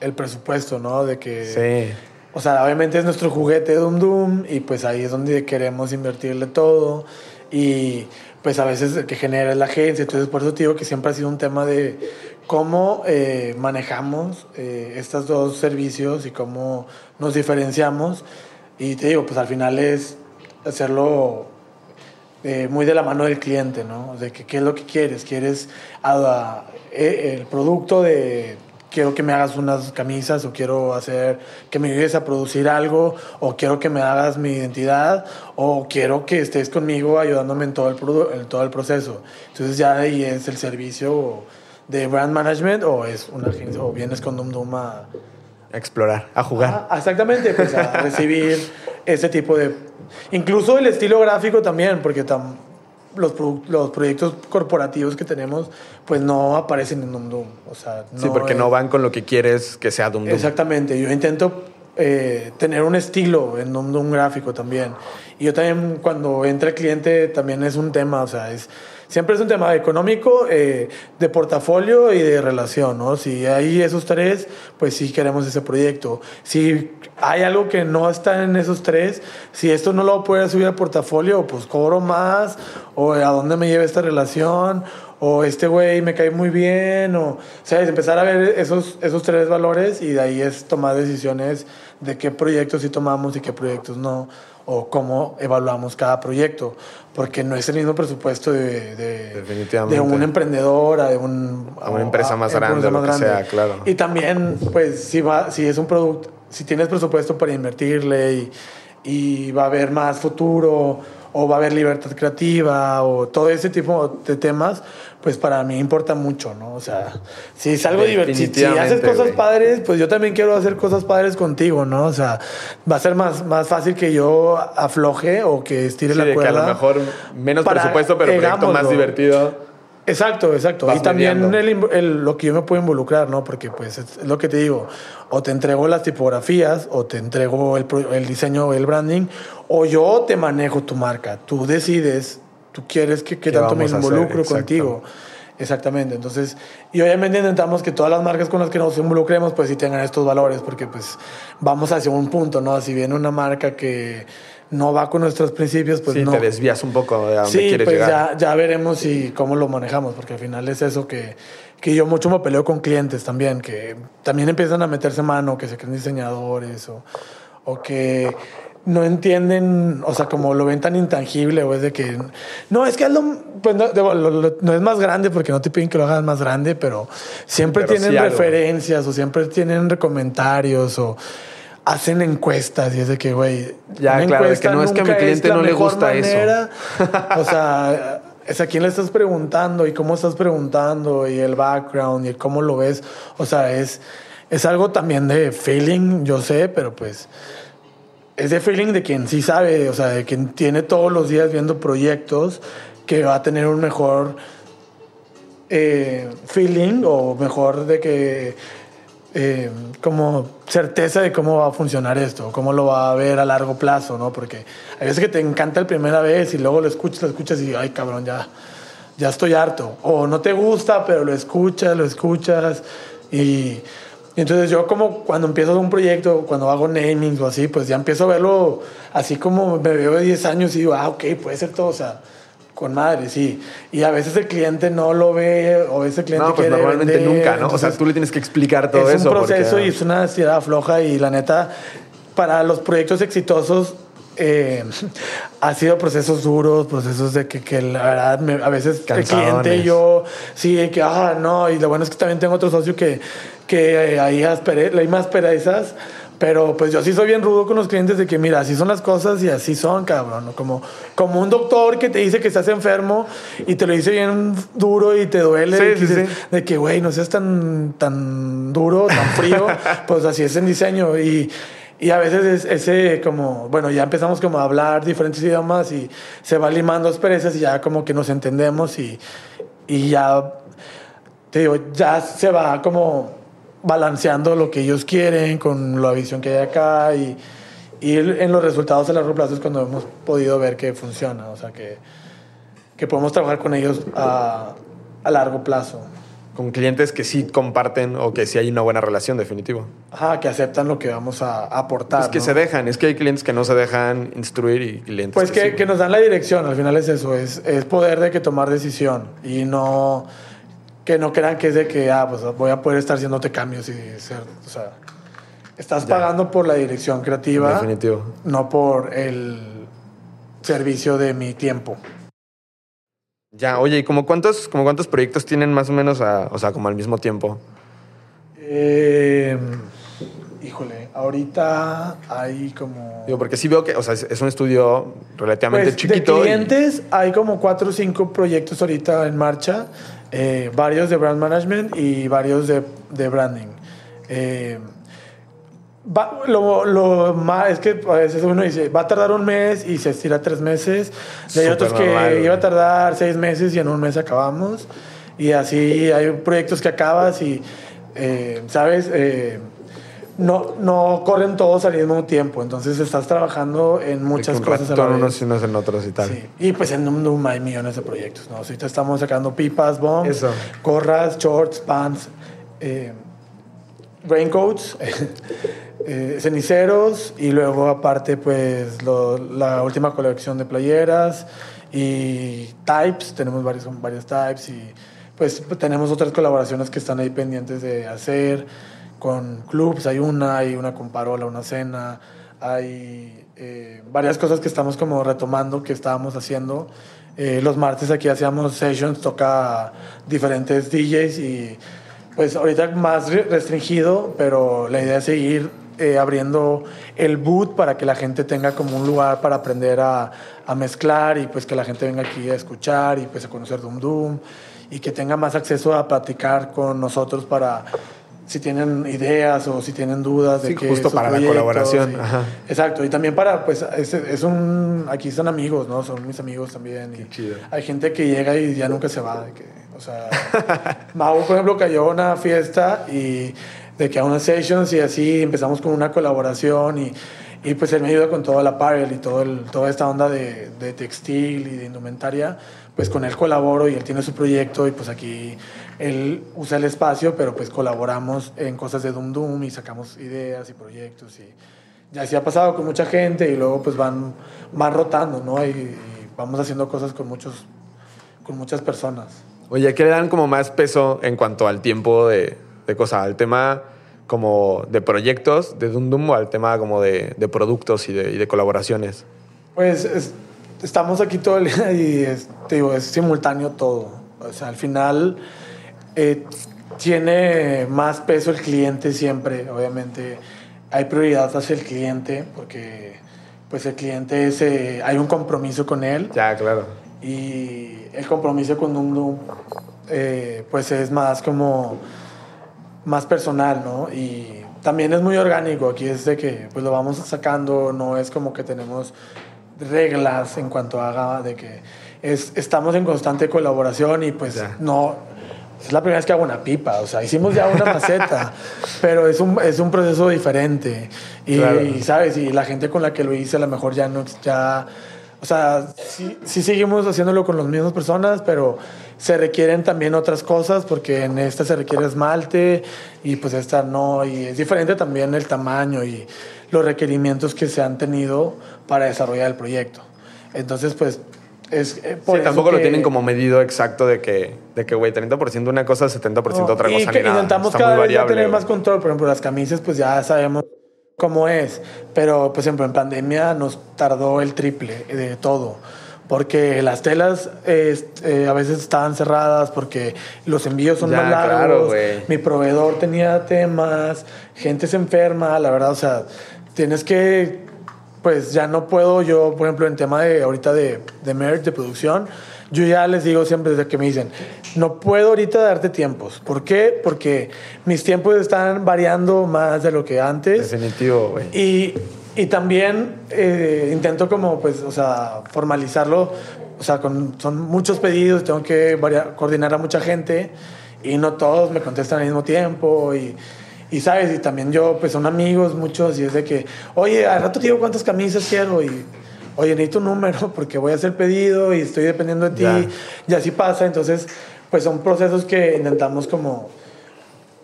el presupuesto, ¿no? De que, Sí. o sea, obviamente es nuestro juguete Doom Doom y pues ahí es donde queremos invertirle todo y pues a veces que genera es la agencia, entonces por eso te digo que siempre ha sido un tema de cómo eh, manejamos eh, estos dos servicios y cómo nos diferenciamos y te digo, pues al final es hacerlo eh, muy de la mano del cliente, ¿no? De que qué es lo que quieres. ¿Quieres ah, eh, el producto de quiero que me hagas unas camisas o quiero hacer que me ayudes a producir algo o quiero que me hagas mi identidad o quiero que estés conmigo ayudándome en todo el, en todo el proceso? Entonces ya ahí es el servicio de brand management o es una agencia o vienes con Dum Dum a, A explorar, a jugar. Ah, exactamente, pues a recibir ese tipo de... Incluso el estilo gráfico también, porque tam- los, los proyectos corporativos que tenemos, pues no aparecen en Dum. O sea, sí, porque es- no van con lo que quieres que sea Dum. Exactamente, yo intento eh, tener un estilo en un, un gráfico también. Y yo también cuando entra el cliente también es un tema, o sea, es, siempre es un tema económico, eh, de portafolio y de relación, ¿no? Si hay esos tres, pues sí queremos ese proyecto. Si hay algo que no está en esos tres, si esto no lo puedo subir al portafolio, pues cobro más, o a dónde me lleva esta relación, o este güey me cae muy bien, o, ¿sabes? Empezar a ver esos, esos tres valores y de ahí es tomar decisiones de qué proyectos sí tomamos y qué proyectos no, o cómo evaluamos cada proyecto, porque no es el mismo presupuesto de, de, de un emprendedor a de un, A una empresa más a grande, empresa lo que sea, claro. Y también, pues, si, va, si es un producto, si tienes presupuesto para invertirle y, y va a haber más futuro o va a haber libertad creativa o todo ese tipo de temas, pues para mí importa mucho, ¿no? O sea, si es algo divertido, si, haces cosas padres, pues yo también quiero hacer cosas padres contigo, ¿no? O sea, va a ser más, más fácil que yo afloje o que estire Sí, la que cuerda. a lo mejor menos para- presupuesto, pero proyecto más divertido. Exacto, exacto. Vas y también el el- lo que yo me puedo involucrar, ¿no? Porque pues es lo que te digo, o te entrego las tipografías, o te entrego el, diseño, el branding, o yo te manejo tu marca. Tú decides, tú quieres que, que ¿Qué tanto me involucro contigo. Exactamente. Entonces, y obviamente intentamos que todas las marcas con las que nos involucremos, pues sí tengan estos valores, porque pues vamos hacia un punto, ¿no? Si viene una marca que no va con nuestros principios, pues sí, no. te desvías un poco de a dónde Sí, quieres pues llegar. ya, ya veremos si cómo lo manejamos, porque al final es eso que, que yo mucho me peleo con clientes también, que también empiezan a meterse mano, que se creen diseñadores o, o que no entienden, o sea, como lo ven tan intangible o es de que, no, es que hazlo, pues no, digo, lo- lo- no es más grande porque no te piden que lo hagas más grande, pero siempre Pero tienen sí algo. referencias o siempre tienen comentarios o hacen encuestas y es de que, güey, Ya, claro, de que no es que a mi cliente no le gusta eso. [LAUGHS] O sea, es a quién le estás preguntando y cómo estás preguntando y el background y el cómo lo ves. O sea, es, es algo también de feeling, yo sé, pero pues es de feeling de quien sí sabe, o sea, de quien tiene todos los días viendo proyectos que va a tener un mejor eh, feeling o mejor de que eh, como certeza de cómo va a funcionar esto, cómo lo va a ver a largo plazo, ¿no? Porque hay veces que te encanta la primera vez y luego lo escuchas, lo escuchas y, ay, cabrón, ya, ya estoy harto. O no te gusta, pero lo escuchas, lo escuchas y, y entonces yo como cuando empiezo un proyecto, cuando hago naming o así, pues ya empiezo a verlo así como me veo de 10 años y digo, ah, ok, puede ser todo, o sea, con madre, sí. Y a veces el cliente no lo ve, o a veces el cliente No, pues quiere normalmente vender, nunca, ¿no? o sea, entonces- tú le tienes que explicar todo es eso. un proceso porque- y es una ansiedad floja y la neta, para los proyectos exitosos eh, [LAUGHS] ha sido procesos duros, procesos de que, que la verdad me- a veces Cansadones. el cliente y yo, sí, que, ah, no, y lo bueno es que también tengo otro socio que, que eh, ahí hay más perezas. Pero pues yo sí soy bien rudo con los clientes de que, mira, así son las cosas y así son, cabrón. Como, como un doctor que te dice que estás enfermo y te lo dice bien duro y te duele. Sí, y que sí, dices, sí. de que, güey, no seas tan, tan duro, tan frío, [LAUGHS] pues así es en diseño. Y, y a veces es ese como, bueno, ya empezamos como a hablar diferentes idiomas y se va limando asperezas y ya como que nos entendemos y, y ya, te digo, ya se va como balanceando lo que ellos quieren con la visión que hay acá y, y en los resultados a largo plazo es cuando hemos podido ver que funciona, o sea, que, que podemos trabajar con ellos a, a largo plazo. Con clientes que sí comparten o que sí hay una buena relación, definitivo. Ajá, que aceptan lo que vamos a aportar. Es que ¿no? se dejan, es que hay clientes que no se dejan instruir y clientes Pues que, sí. que nos dan la dirección, al final es eso, es, es poder de que tomar decisión y no que no crean que es de que, ah, pues voy a poder estar haciéndote cambios y ser, o sea, estás Ya. pagando por la dirección creativa, Definitivo. no por el servicio de mi tiempo. Ya, oye, ¿y como cuántos, como cuántos proyectos tienen más o menos, a- o sea, como al mismo tiempo? Eh, híjole, ahorita hay como... Digo, porque sí veo que, o sea, es, un estudio relativamente Pues, chiquito. De y- clientes hay como cuatro o cinco proyectos ahorita en marcha, eh, varios de brand management y varios de, de branding. Eh, va- lo, lo más es que a veces uno dice, va a tardar un mes y se estira tres meses. Y hay otros que güey. iba a tardar seis meses y en un mes acabamos. Y así hay proyectos que acabas y, eh, ¿sabes? No, no corren todos al mismo tiempo. Entonces estás trabajando en muchas cosas en unos y unos en otros y tal. Sí. Y pues en Num Num hay millones de proyectos, ¿no? Ahorita estamos sacando pipas, bombs, Eso. gorras, shorts, pants, eh, raincoats, [LAUGHS] eh, ceniceros y luego aparte pues lo- la última colección de playeras y types, tenemos varios, varios types y pues tenemos otras colaboraciones que están ahí pendientes de hacer con clubs, hay una, hay una con Parola, una cena, hay eh, varias cosas que estamos como retomando que estábamos haciendo. Eh, los martes aquí hacíamos sessions, toca diferentes DJs y pues ahorita más re- restringido, pero la idea es seguir eh, abriendo el boot para que la gente tenga como un lugar para aprender a, a mezclar y pues que la gente venga aquí a escuchar y pues a conocer Doom Doom y que tenga más acceso a platicar con nosotros para si tienen ideas o si tienen dudas de Sí, que justo para la colaboración, y- ajá. Exacto, y también para, pues, es, es un, aquí son amigos, ¿no? Son mis amigos también. y Qué chido. Hay gente que llega y ya nunca se va. de que, O sea, [LAUGHS] Mau, por ejemplo, cayó a una fiesta y de que a unas sessions y así empezamos con una colaboración y, y pues él me ayuda con todo el apparel y todo el, toda esta onda de, de textil y de indumentaria. Pues con él colaboro y él tiene su proyecto y pues aquí él usa el espacio, pero pues colaboramos en cosas de Doom Doom y sacamos ideas y proyectos y ya así ha pasado con mucha gente y luego pues van, van rotando, ¿no? Y, y vamos haciendo cosas con muchos, con muchas personas. Oye, ¿qué le dan como más peso en cuanto al tiempo de, de cosas? ¿Al tema como de proyectos de Doom Doom o al tema como de, de productos y de, y de colaboraciones? Pues es- estamos aquí todo el día y es, te digo, es simultáneo todo. O sea, al final eh, tiene más peso el cliente siempre, obviamente. Hay prioridad hacia el cliente porque pues el cliente es, eh, hay un compromiso con él Ya, claro. y el compromiso con Doom eh, pues es más como más personal, ¿no? Y también es muy orgánico, aquí es de que pues lo vamos sacando, no es como que tenemos reglas en cuanto haga de que es, estamos en constante colaboración y pues Ya. no es la primera vez que hago una pipa, o sea, hicimos ya una [LAUGHS] maceta, pero es un, es un proceso diferente. Y, Claro. y, ¿sabes? Y la gente con la que lo hice a lo mejor ya no, ya, o sea, sí, sí seguimos haciéndolo con las mismas personas, pero se requieren también otras cosas, porque en esta se requiere esmalte y pues esta no, y es diferente también el tamaño y los requerimientos que se han tenido para desarrollar el proyecto. Entonces, pues, es... eh, por Sí, eso tampoco lo que- tienen como medido exacto de que, de que güey, 30% una cosa, 70% otra y cosa. que ni nada. intentamos cada vez ya tener más control. Por ejemplo, las camisas, pues ya sabemos cómo es. Pero, por ejemplo, en pandemia nos tardó el triple de todo. Porque las telas eh, eh, a veces estaban cerradas porque los envíos son Ya, más largos. claro. Mi proveedor tenía temas, gente se enferma, la verdad, o sea, tienes que, pues ya no puedo yo, por ejemplo, en tema de ahorita de, de merch, de producción, yo ya les digo siempre desde que me dicen, no puedo ahorita darte tiempos. ¿Por qué? Porque mis tiempos están variando más de lo que antes. Definitivo, güey. Y, y también eh, intento como, pues, o sea, formalizarlo. O sea, con, son muchos pedidos, tengo que variar- coordinar a mucha gente y no todos me contestan al mismo tiempo. Y, y, ¿sabes? Y también yo, pues, son amigos muchos y es de que, oye, al rato te digo cuántas camisas quiero y... Oye, necesito un número [LAUGHS] porque voy a hacer pedido y estoy dependiendo de ti. Ya. Y así pasa. Entonces, pues son procesos que intentamos como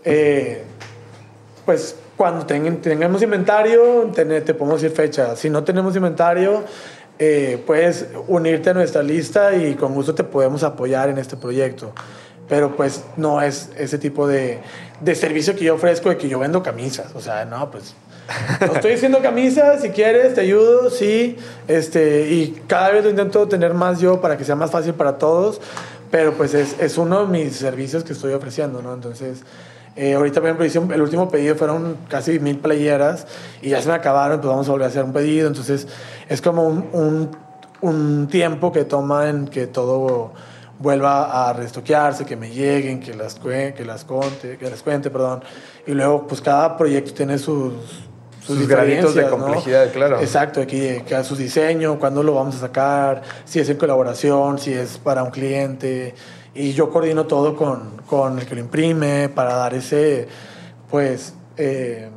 eh, pues cuando ten- tengamos inventario, ten- te podemos decir fecha. Si no tenemos inventario, eh, puedes unirte a nuestra lista y con gusto te podemos apoyar en este proyecto. Pero pues no es ese tipo de, de servicio que yo ofrezco de que yo vendo camisas. O sea, no, pues estoy haciendo camisas, si quieres te ayudo, sí. Este, y cada vez lo intento tener más yo para que sea más fácil para todos. Pero pues es, es uno de mis servicios que estoy ofreciendo, ¿no? Entonces... Eh, ahorita, por ejemplo, el último pedido fueron casi mil playeras y ya se me acabaron, pues vamos a volver a hacer un pedido. Entonces, es como un, un, un tiempo que toma en que todo vuelva a restoquearse, que me lleguen, que las, que las, conte, que las cuente, perdón. Y luego, pues cada proyecto tiene sus, Sus graditos de diferencias, ¿no? complejidad, claro. Exacto, aquí que su diseño, cuándo lo vamos a sacar, si es en colaboración, si es para un cliente. Y yo coordino todo con, con el que lo imprime para dar ese, pues, eh,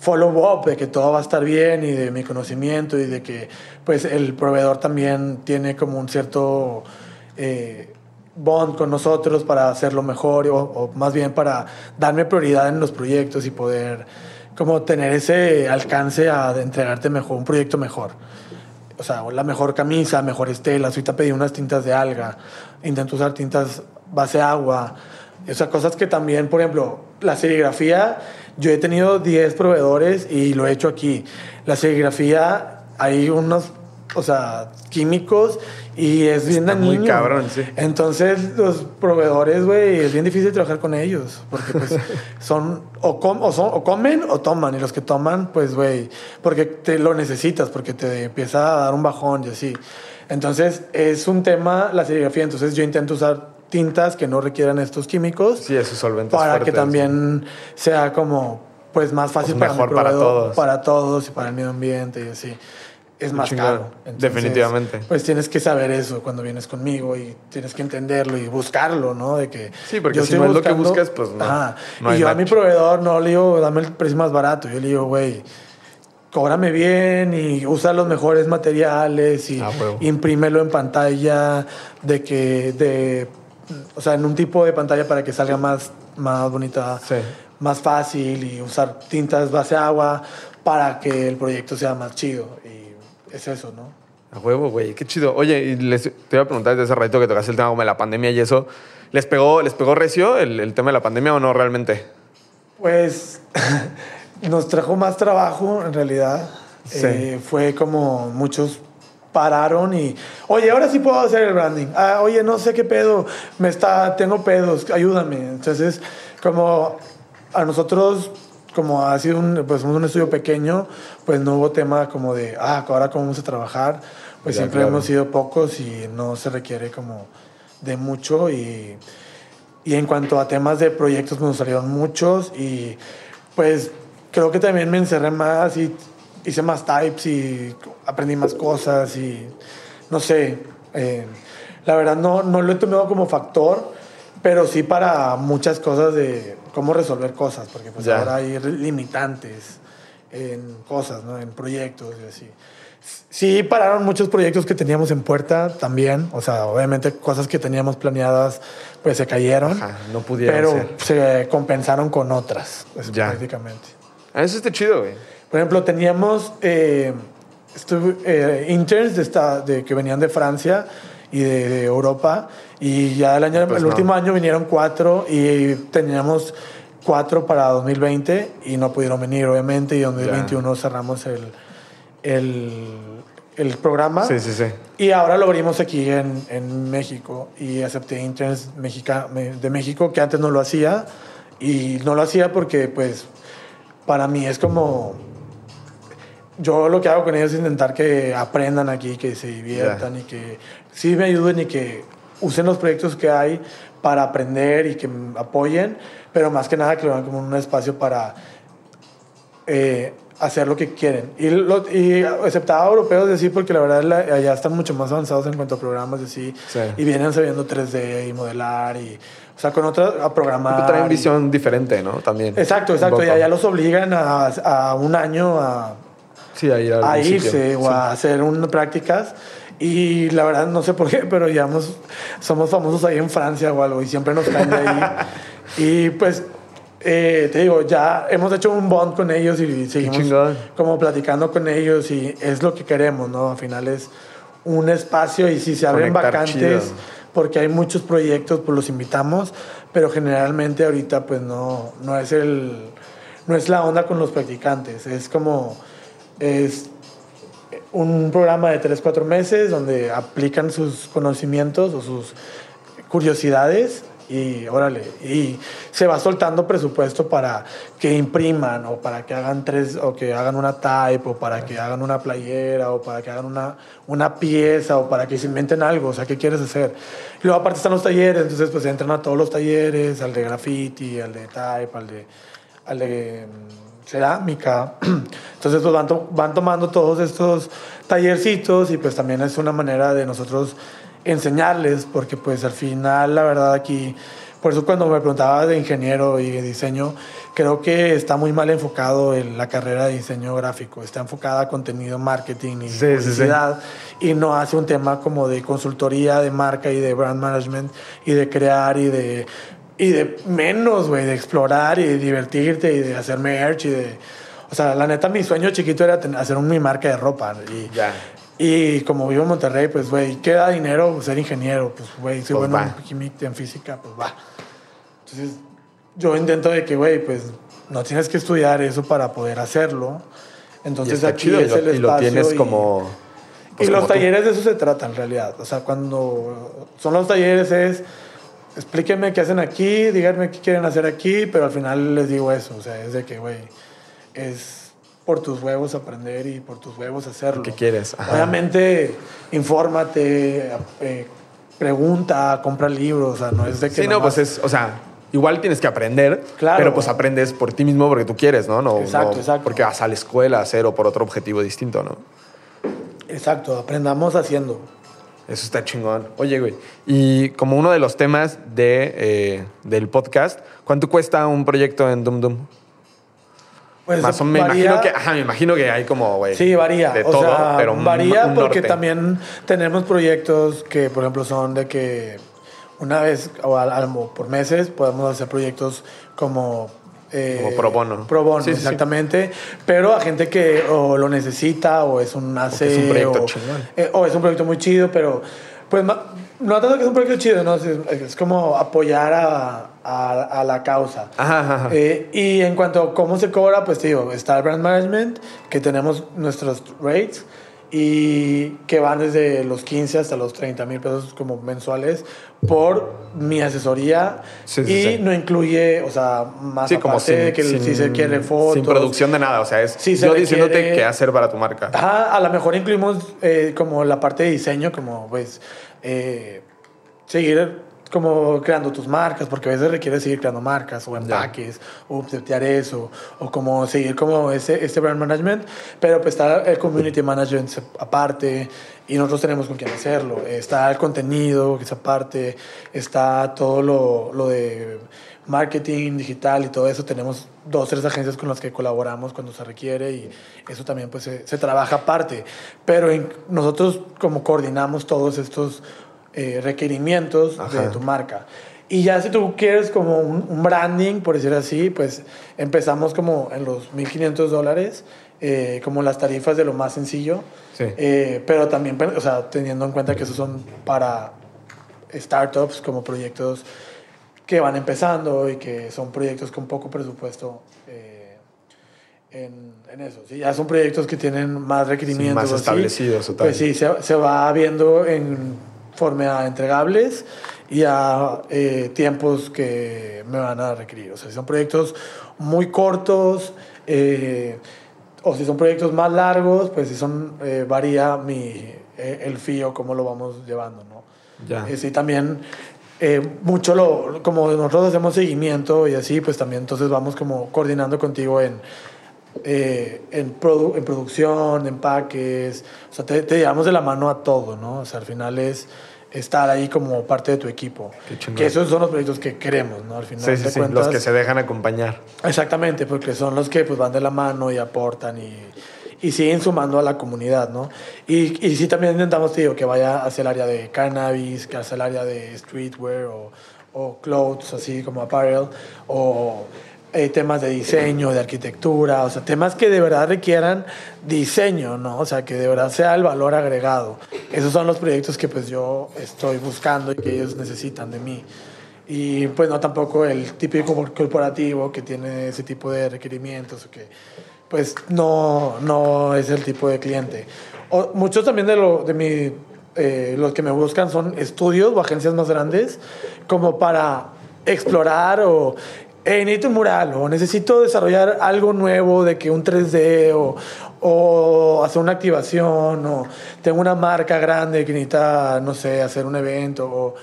follow-up de que todo va a estar bien y de mi conocimiento y de que, pues, el proveedor también tiene como un cierto eh, bond con nosotros para hacerlo mejor o, o más bien para darme prioridad en los proyectos y poder como tener ese alcance a de entregarte mejor, un proyecto mejor. O sea, la mejor camisa, mejores telas. Ahorita pedí unas tintas de alga. Intento usar tintas base agua. O sea, cosas que también, por ejemplo, la serigrafía, yo he tenido 10 proveedores y lo he hecho aquí. La serigrafía, hay unos, o sea, químicos y es bien Está muy dañino. cabrón, sí. Entonces, los proveedores, güey, es bien difícil trabajar con ellos. Porque, pues, [LAUGHS] son o, com- o, son, o comen o toman. Y los que toman, pues, güey, porque te lo necesitas, porque te empieza a dar un bajón y así. Entonces, es un tema la serigrafía. Entonces, yo intento usar tintas que no requieran estos químicos Sí, esos solventes para que fuertes. también sea como, pues, más fácil Pues para mejor para todos. para todos y para el medio ambiente y así. Es más Chingado. caro. Entonces, Definitivamente. Pues tienes que saber eso cuando vienes conmigo y tienes que entenderlo y buscarlo, ¿no? De que Sí, porque yo si no es lo que buscas, pues no- Ajá. no y yo a mi proveedor no le digo, dame el precio más barato. Yo le digo, güey, cóbrame bien y usa los mejores materiales y Ah, imprímelo en pantalla de que de o sea, en un tipo de pantalla para que salga más más bonita, Sí. más fácil y usar tintas base agua para que el proyecto sea más chido es eso, ¿no? A huevo, güey, qué chido. Oye, y les, te iba a preguntar desde hace ratito que tocaste el tema como de la pandemia y eso. ¿Les pegó, les pegó recio el, el tema de la pandemia o no realmente? Pues [LAUGHS] nos trajo más trabajo en realidad. Sí. Eh, fue como muchos pararon y, oye, ahora sí puedo hacer el branding. Ah, oye, no sé qué pedo, me está, tengo pedos, ayúdame. Entonces, como a nosotros, como ha sido un, pues, un estudio pequeño, pues no hubo tema como de, ah, ahora cómo vamos a trabajar. Pues Ya, siempre claro. hemos sido pocos y no se requiere como de mucho y y en cuanto a temas de proyectos, pues, nos salieron muchos y pues creo que también me encerré más y hice más types y aprendí más cosas y no sé, eh, la verdad no, no lo he tomado como factor, pero sí para muchas cosas de cómo resolver cosas, porque pues Ya. ahora hay limitantes en cosas, ¿no? en proyectos y así. Sí, pararon muchos proyectos que teníamos en puerta también. O sea, obviamente cosas que teníamos planeadas, pues se cayeron. Ajá, no pudieron Pero ser. se compensaron con otras, pues, Ya. prácticamente. Ah, Eso está chido, güey. Por ejemplo, teníamos eh, estu- eh, interns de, esta, de, que venían de Francia y de, de Europa. Y ya el, año, Pues el no. último año vinieron cuatro y teníamos cuatro para 2020 y no pudieron venir, obviamente. Y en 2021 cerramos el, el, el programa. Sí, sí, sí. Y ahora lo abrimos aquí en, en México y acepté interns mexica- me- de México que antes no lo hacía y no lo hacía porque pues para mí es como yo lo que hago con ellos es intentar que aprendan aquí, que se diviertan y que sí me ayuden y que usen los proyectos que hay para aprender y que me apoyen, pero más que nada que lo vean como un espacio para eh, hacer lo que quieren. Y, lo, y aceptaba europeos de sí, porque la verdad la- allá están mucho más avanzados en cuanto a programas de sí, Sí. y vienen sabiendo 3D y modelar y, o sea, con otras, a programar. Traen y- visión diferente, ¿no? También. Exacto, exacto. Y allá los obligan a, a un año a, Sí, a ir a, a irse sitio. o a hacer un, prácticas. Y la verdad no sé por qué, pero llevamos, somos famosos ahí en Francia o algo y siempre nos caen de ahí. [LAUGHS] y pues, eh, te digo, ya hemos hecho un bond con ellos y seguimos como platicando con ellos y es lo que queremos, ¿no? Al final es un espacio y si se abren Conectar vacantes, chido. porque hay muchos proyectos, pues los invitamos, pero generalmente ahorita pues no, no es el no es la onda con los practicantes, es como es un programa de 3, 4 meses donde aplican sus conocimientos o sus curiosidades y órale, y se va soltando presupuesto para que impriman o para que hagan tres o que hagan una type o para que hagan una playera o para que hagan una, una pieza o para que se inventen algo, o sea, ¿qué quieres hacer? Y luego aparte están los talleres, entonces pues entran a todos los talleres, al de graffiti, al de type, al de, al de mm, cerámica. [CLEARS THROAT] Entonces pues van, to- van tomando todos estos tallercitos y pues también es una manera de nosotros enseñarles, porque pues al final la verdad aquí, por eso cuando me preguntaba de ingeniero y de diseño, creo que está muy mal enfocado en la carrera de diseño gráfico, está enfocada a contenido, marketing y Sí, sí, sí. publicidad y no hace un tema como de consultoría de marca y de brand management y de crear y de y de menos, güey, de explorar y de divertirte y de hacer merch y de o sea, la neta mi sueño chiquito era ten- hacer un, mi marca de ropa y Ya. y como vivo en Monterrey, pues, güey, ¿qué da dinero? Ser ingeniero, pues, güey, soy Pues bueno en química, en física, pues va. Entonces, yo intento de que, güey, pues, no tienes que estudiar eso para poder hacerlo. Y Entonces, está aquí chido y es lo, el y lo espacio tienes y- como... pues, y los tú. talleres de eso se trata en realidad. O sea, cuando son los talleres es, explíquenme qué hacen aquí, díganme qué quieren hacer aquí, pero al final les digo eso. O sea, es de que, güey, es por tus huevos aprender y por tus huevos hacerlo. ¿Qué quieres? Ajá. Obviamente, infórmate, eh, pregunta, compra libros. O sea, no es de que... Sí, no, pues es, o sea, igual tienes que aprender, Claro. pero pues aprendes por ti mismo porque tú quieres, ¿no? no Exacto, no exacto. Porque vas a la escuela a hacer o por otro objetivo distinto, ¿no? Exacto, aprendamos haciendo. Eso está chingón. Oye, güey, y como uno de los temas de, eh, del podcast, ¿cuánto cuesta un proyecto en Dum Dum? Pues Más o me imagino que, ajá, me imagino que hay como, güey. Sí, varía. De o todo, sea, pero varía un porque norte. también tenemos proyectos que, por ejemplo, son de que una vez o al- por meses podemos hacer proyectos como... eh, Como pro bono. Pro bono, Sí, sí, sí. exactamente. Pero a gente que o lo necesita o es un AC. es un proyecto o, chingón. eh, o es un proyecto muy chido, pero pues no tanto que es un proyecto chido, ¿no? Es, como apoyar a, a- a la causa. Ajá, ajá. Eh, y en cuanto a cómo se cobra, pues digo, está el brand management, que tenemos nuestros rates y que van desde los 15 hasta los 30 mil pesos como mensuales por mi asesoría Sí, sí, y sí. no incluye, o sea, más como aparte sin, de que sin- si se quiere fotos. Sin producción de nada, o sea, es se yo requiere- diciéndote qué hacer para tu marca. Ajá, a lo mejor incluimos eh, como la parte de diseño, como pues eh, seguir como creando tus marcas, porque a veces requiere seguir creando marcas o empaques, o setear eso, o como seguir como ese, este brand management, pero pues está el community management aparte y nosotros tenemos con quién hacerlo. Está el contenido que es aparte, está todo lo, lo de marketing digital y todo eso. Tenemos dos, tres agencias con las que colaboramos cuando se requiere y eso también pues se, se trabaja aparte. Pero en- nosotros como coordinamos todos estos eh, requerimientos Ajá. de tu marca. Y ya si tú quieres como un, un branding, por decir así, pues empezamos como en los 1.500 dólares, eh, como las tarifas de lo más sencillo. Sí. Eh, pero también, o sea, teniendo en cuenta que esos son para startups, como proyectos que van empezando y que son proyectos con poco presupuesto eh, en, en eso. Si ya son proyectos que tienen más requerimientos. más o así, establecidos o tal. Pues sí, se, se va viendo en forma a entregables y a eh, tiempos que me van a requerir. O sea, si son proyectos muy cortos eh, o si son proyectos más largos, pues si son, eh, varía mi, eh, el fío, cómo lo vamos llevando, ¿no? Ya. Eh, sí, también eh, mucho lo, como nosotros hacemos seguimiento y así, pues también entonces vamos como coordinando contigo en, eh, en, produ- en producción, empaques, o sea, te, te llevamos de la mano a todo, ¿no? O sea, al final es estar ahí como parte de tu equipo. Que esos son los proyectos que queremos, ¿no? Al final Sí, sí, sí, cuentas. los que se dejan acompañar. Exactamente, porque son los que pues van de la mano y aportan y, y siguen sumando a la comunidad, ¿no? Y, y sí también intentamos, te digo, que vaya hacia el área de cannabis, que hacia el área de streetwear o, o clothes, así como apparel, o eh, temas de diseño, de arquitectura, o sea, temas que de verdad requieran diseño, ¿no? O sea, que de verdad sea el valor agregado. Esos son los proyectos que pues yo estoy buscando y que ellos necesitan de mí. Y pues no tampoco el típico corporativo que tiene ese tipo de requerimientos o que pues no, no es el tipo de cliente. O, muchos también de, lo, de mi, eh, los que me buscan son estudios o agencias más grandes como para explorar o "Hey, necesito un mural o necesito desarrollar algo nuevo de que un 3D o, o hacer una activación o tengo una marca grande que necesita, no sé, hacer un evento o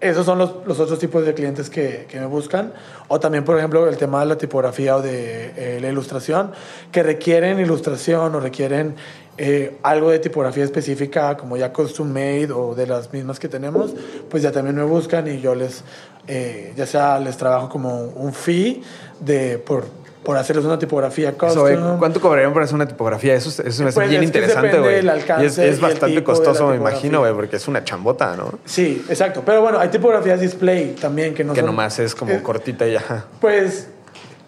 esos son los, otros tipos de clientes que, que me buscan. O también, por ejemplo, el tema de la tipografía o de eh, la ilustración, que requieren ilustración o requieren eh, algo de tipografía específica, como ya custom made o de las mismas que tenemos, pues ya también me buscan y yo les, eh, ya sea les trabajo como un fee de, por, por hacerles una tipografía Eso, custom. güey, ¿Cuánto cobrarían por hacer una tipografía? Eso, es- eso me hace Pues bien es interesante, güey. es, es bastante costoso, me imagino, güey, porque es una chambota, ¿no? Sí, exacto. Pero bueno, hay tipografías display también que no que son- nomás es como eh, cortita y ya. Pues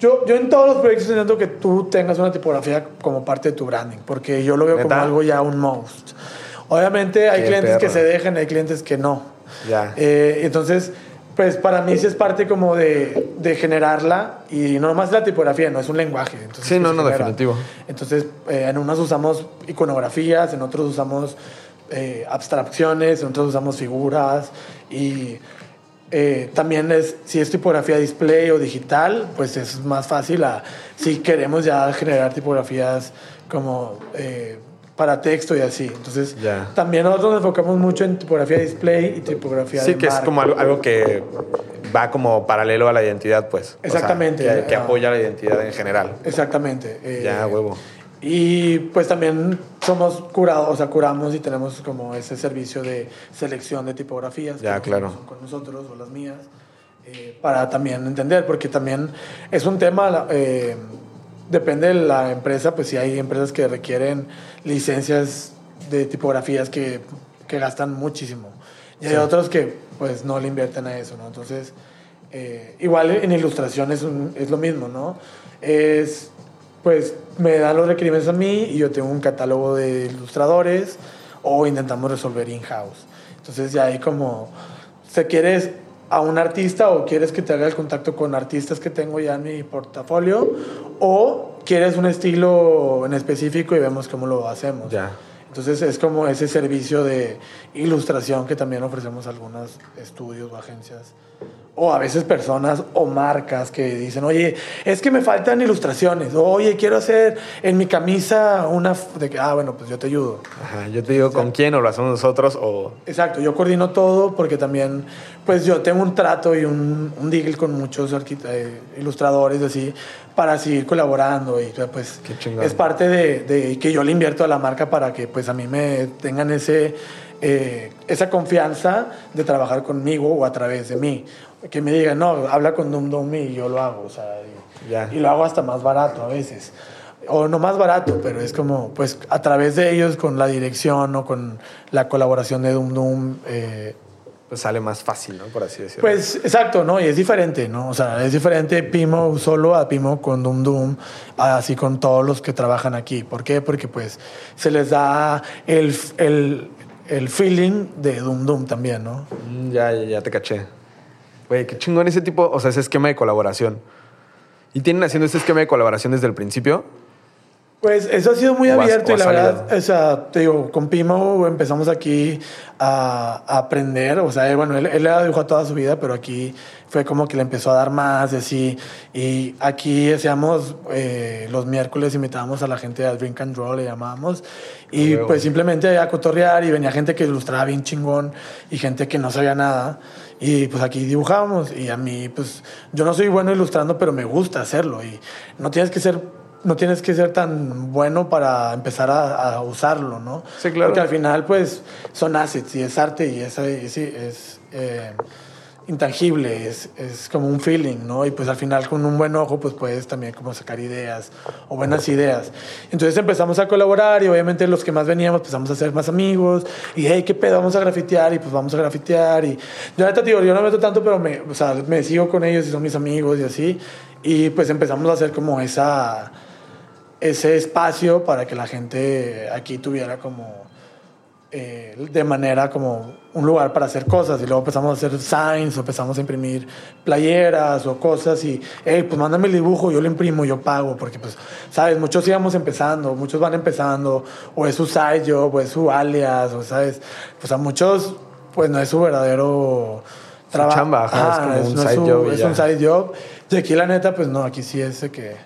yo, yo en todos los proyectos intento que tú tengas una tipografía como parte de tu branding, porque yo lo veo como ¿Neta? algo ya un must. Obviamente hay Qué clientes que se dejan, hay clientes que no. Ya. Eh, entonces, pues para mí sí es parte como de, de generarla y no nomás la tipografía, no es un lenguaje. Entonces, Sí, que no, no, genera. definitivo. Entonces, eh, en unas usamos iconografías, en otros usamos eh, abstracciones, en otros usamos figuras y eh, también es, si es tipografía display o digital, pues es más fácil a, si queremos ya generar tipografías como eh, para texto y así. Entonces, Ya. también nosotros nos enfocamos mucho en tipografía display y tipografía Sí, de que es marca. como algo, algo que va como paralelo a la identidad, pues. O sea, Exactamente. que, que apoya la identidad en general. Exactamente. eh, Ya, huevo. Y pues también somos curados, o sea, curamos y tenemos como ese servicio de selección de tipografías. Ya, que claro. Con nosotros o las mías. eh, para también entender, porque también es un tema, eh, depende de la empresa, pues si hay empresas que requieren licencias de tipografías que, que gastan muchísimo. Y hay Sí. otros que pues no le invierten a eso, ¿no? Entonces, eh, igual en ilustración es, un- es lo mismo, ¿no? Es, pues me dan los requerimientos a mí y yo tengo un catálogo de ilustradores o intentamos resolver in-house. Entonces ya hay como, ¿se quieres a un artista o quieres que te haga el contacto con artistas que tengo ya en mi portafolio o quieres un estilo en específico y vemos cómo lo hacemos? Ya. Entonces es como ese servicio de ilustración que también ofrecemos a algunos estudios o agencias. O a veces personas o marcas que dicen, oye, es que me faltan ilustraciones. O, oye, quiero hacer en mi camisa una... f-", De que, ah, bueno, pues yo te ayudo. Ajá, yo te digo con quién o lo hacemos nosotros o... Exacto, yo coordino todo porque también, pues yo tengo un trato y un, un deal con muchos eh, ilustradores así para seguir colaborando y pues Qué es parte de, de que yo le invierto a la marca para que pues a mí me tengan ese, eh, esa confianza de trabajar conmigo o a través de mí. Que me digan, no, habla con Dum Dum y yo lo hago, o sea, y, y lo hago hasta más barato a veces. O no más barato, pero es como, pues a través de ellos, con la dirección o con la colaboración de Dum Dum, eh, Pues sale más fácil, ¿no? Por así decirlo. pues exacto, ¿no? Y es diferente, ¿no? O sea, es diferente Pimo solo a Pimo con Dum Dum, así con todos los que trabajan aquí. ¿Por qué? Porque pues se les da el, el, el feeling de Dum Dum también, ¿no? Mm, Ya, ya, ya te caché. Güey, qué chingón ese tipo, o sea, ese esquema de colaboración. ¿Y tienen haciendo este esquema de colaboración desde el principio? Pues eso ha sido muy has- abierto y la verdad, o sea, te digo, con Pimo empezamos aquí a, a aprender, o sea, bueno, él, él le ha dibujado toda su vida, pero aquí fue como que le empezó a dar más y así, y aquí hacíamos eh, los miércoles invitábamos a la gente al Drink and Draw, le llamábamos, y pues simplemente a cotorrear y venía gente que ilustraba bien chingón y gente que no sabía nada. Y pues aquí dibujábamos y a mí pues yo no soy bueno ilustrando, pero me gusta hacerlo y no tienes que ser no tienes que ser tan bueno para empezar a, a usarlo, ¿no? Sí, claro. Porque al final, pues, son assets y es arte y es, es, es, eh, intangible, es, es como un feeling, ¿no? Y pues al final con un buen ojo, pues puedes también como sacar ideas o buenas ideas. Entonces empezamos a colaborar y obviamente los que más veníamos empezamos a ser más amigos y, hey, ¿qué pedo? Vamos a grafitear y pues vamos a grafitear y yo ahorita digo, yo no me meto tanto, pero me, o sea, me sigo con ellos y son mis amigos y así. Y pues empezamos a hacer como esa ese espacio para que la gente aquí tuviera como eh, de manera como un lugar para hacer cosas. Y luego empezamos a hacer signs o empezamos a imprimir playeras o cosas y hey pues mándame el dibujo yo lo imprimo yo pago porque pues sabes muchos íbamos empezando muchos van empezando o es su side job o es su alias o sabes pues a muchos pues no es su verdadero chamba, ajá, es como un no side su- job y es ya. un side job y aquí la neta pues no aquí sí es que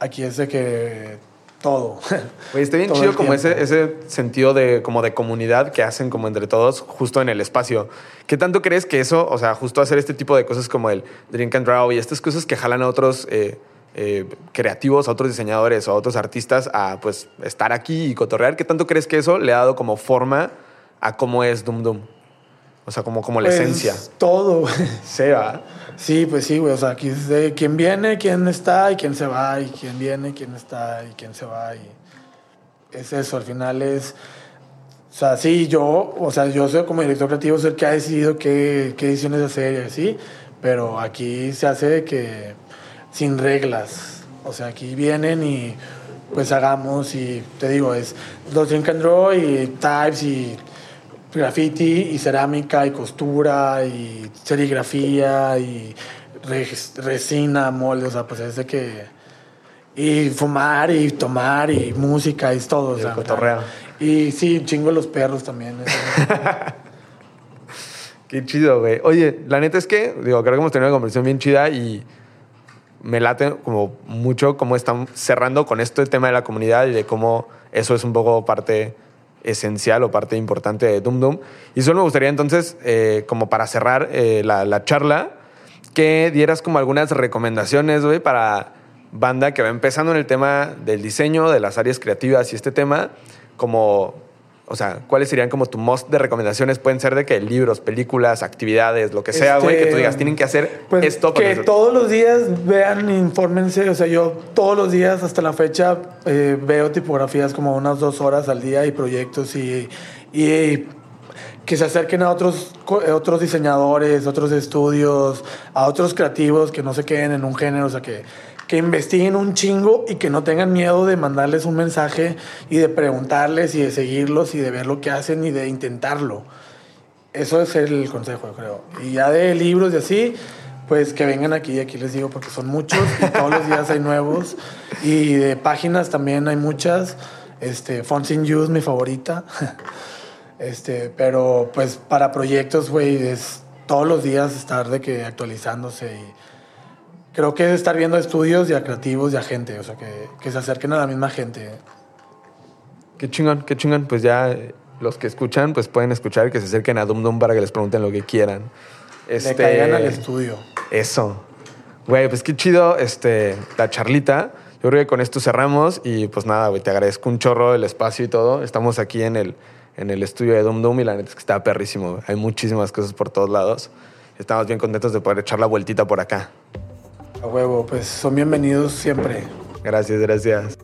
aquí es de que todo [LAUGHS] Güey, está bien Todo chido como ese, ese sentido de, como de comunidad que hacen como entre todos justo en el espacio. ¿Qué tanto crees que eso, o sea, justo hacer este tipo de cosas como el Drink and Draw y estas cosas que jalan a otros eh, eh, creativos, a otros diseñadores o a otros artistas a pues estar aquí y cotorrear, ¿qué tanto crees que eso le ha dado como forma a cómo es Dum Dum? O sea, como, como la Pues, esencia. todo. [LAUGHS] Sí, ¿verdad? Sí, pues sí, güey. O sea, aquí es de quién viene, quién está y quién se va, y quién viene, quién está y quién se va. Y es eso, al final es. O sea, sí, yo, o sea, yo soy como director creativo, soy el que ha decidido qué, qué ediciones hacer y así, pero aquí se hace que sin reglas. O sea, aquí vienen y pues hagamos y te digo, es los drink and draw y types y graffiti y cerámica y costura y serigrafía y res- resina, molde, o sea, pues es de que... Y fumar y tomar y música y todo. o Y el sea, cotorreo. Y sí, chingo los perros también. [LAUGHS] Qué chido, güey. Oye, la neta es que, digo, creo que hemos tenido una conversación bien chida y me late como mucho cómo están cerrando con este tema de la comunidad y de cómo eso es un poco parte esencial o parte importante de Dum Dum. Y solo me gustaría entonces, eh, como para cerrar eh, la, la charla, que dieras como algunas recomendaciones, güey, para banda que va empezando en el tema del diseño, de las áreas creativas y este tema, como, o sea, ¿cuáles serían como tu most de recomendaciones? Pueden ser de que libros, películas, actividades, lo que sea, güey, Este, que tú digas, tienen que hacer Pues esto. que eso". todos los días vean, infórmense. O sea, yo todos los días hasta la fecha eh, veo tipografías como unas dos horas al día y proyectos y, y que se acerquen a otros, eh, otros diseñadores, otros estudios, a otros creativos que no se queden en un género, o sea, que, que investiguen un chingo y que no tengan miedo de mandarles un mensaje y de preguntarles y de seguirlos y de ver lo que hacen y de intentarlo. Eso es el consejo, yo creo. Y ya de libros y así, pues que vengan aquí, aquí les digo, porque son muchos y [LAUGHS] todos los días hay nuevos. Y de páginas también hay muchas. Este, Fonts in Use, mi favorita. [LAUGHS] Este, pero pues para proyectos, güey, es todos los días estar de que actualizándose y creo que es estar viendo estudios y a creativos y a gente, o sea, que, que se acerquen a la misma gente. Qué chingón, qué chingón. Pues ya eh, los que escuchan, pues pueden escuchar que se acerquen a Dum Dum para que les pregunten lo que quieran. Le caigan al estudio. Eso. Güey, pues qué chido este, la charlita. Yo creo que con esto cerramos y pues nada, güey, te agradezco un chorro el espacio y todo. Estamos aquí en el, en el estudio de Dum Dum y la neta es que está perrísimo. Hay muchísimas cosas por todos lados. Estamos bien contentos de poder echar la vueltita por acá. A huevo, pues son bienvenidos siempre. Gracias, gracias.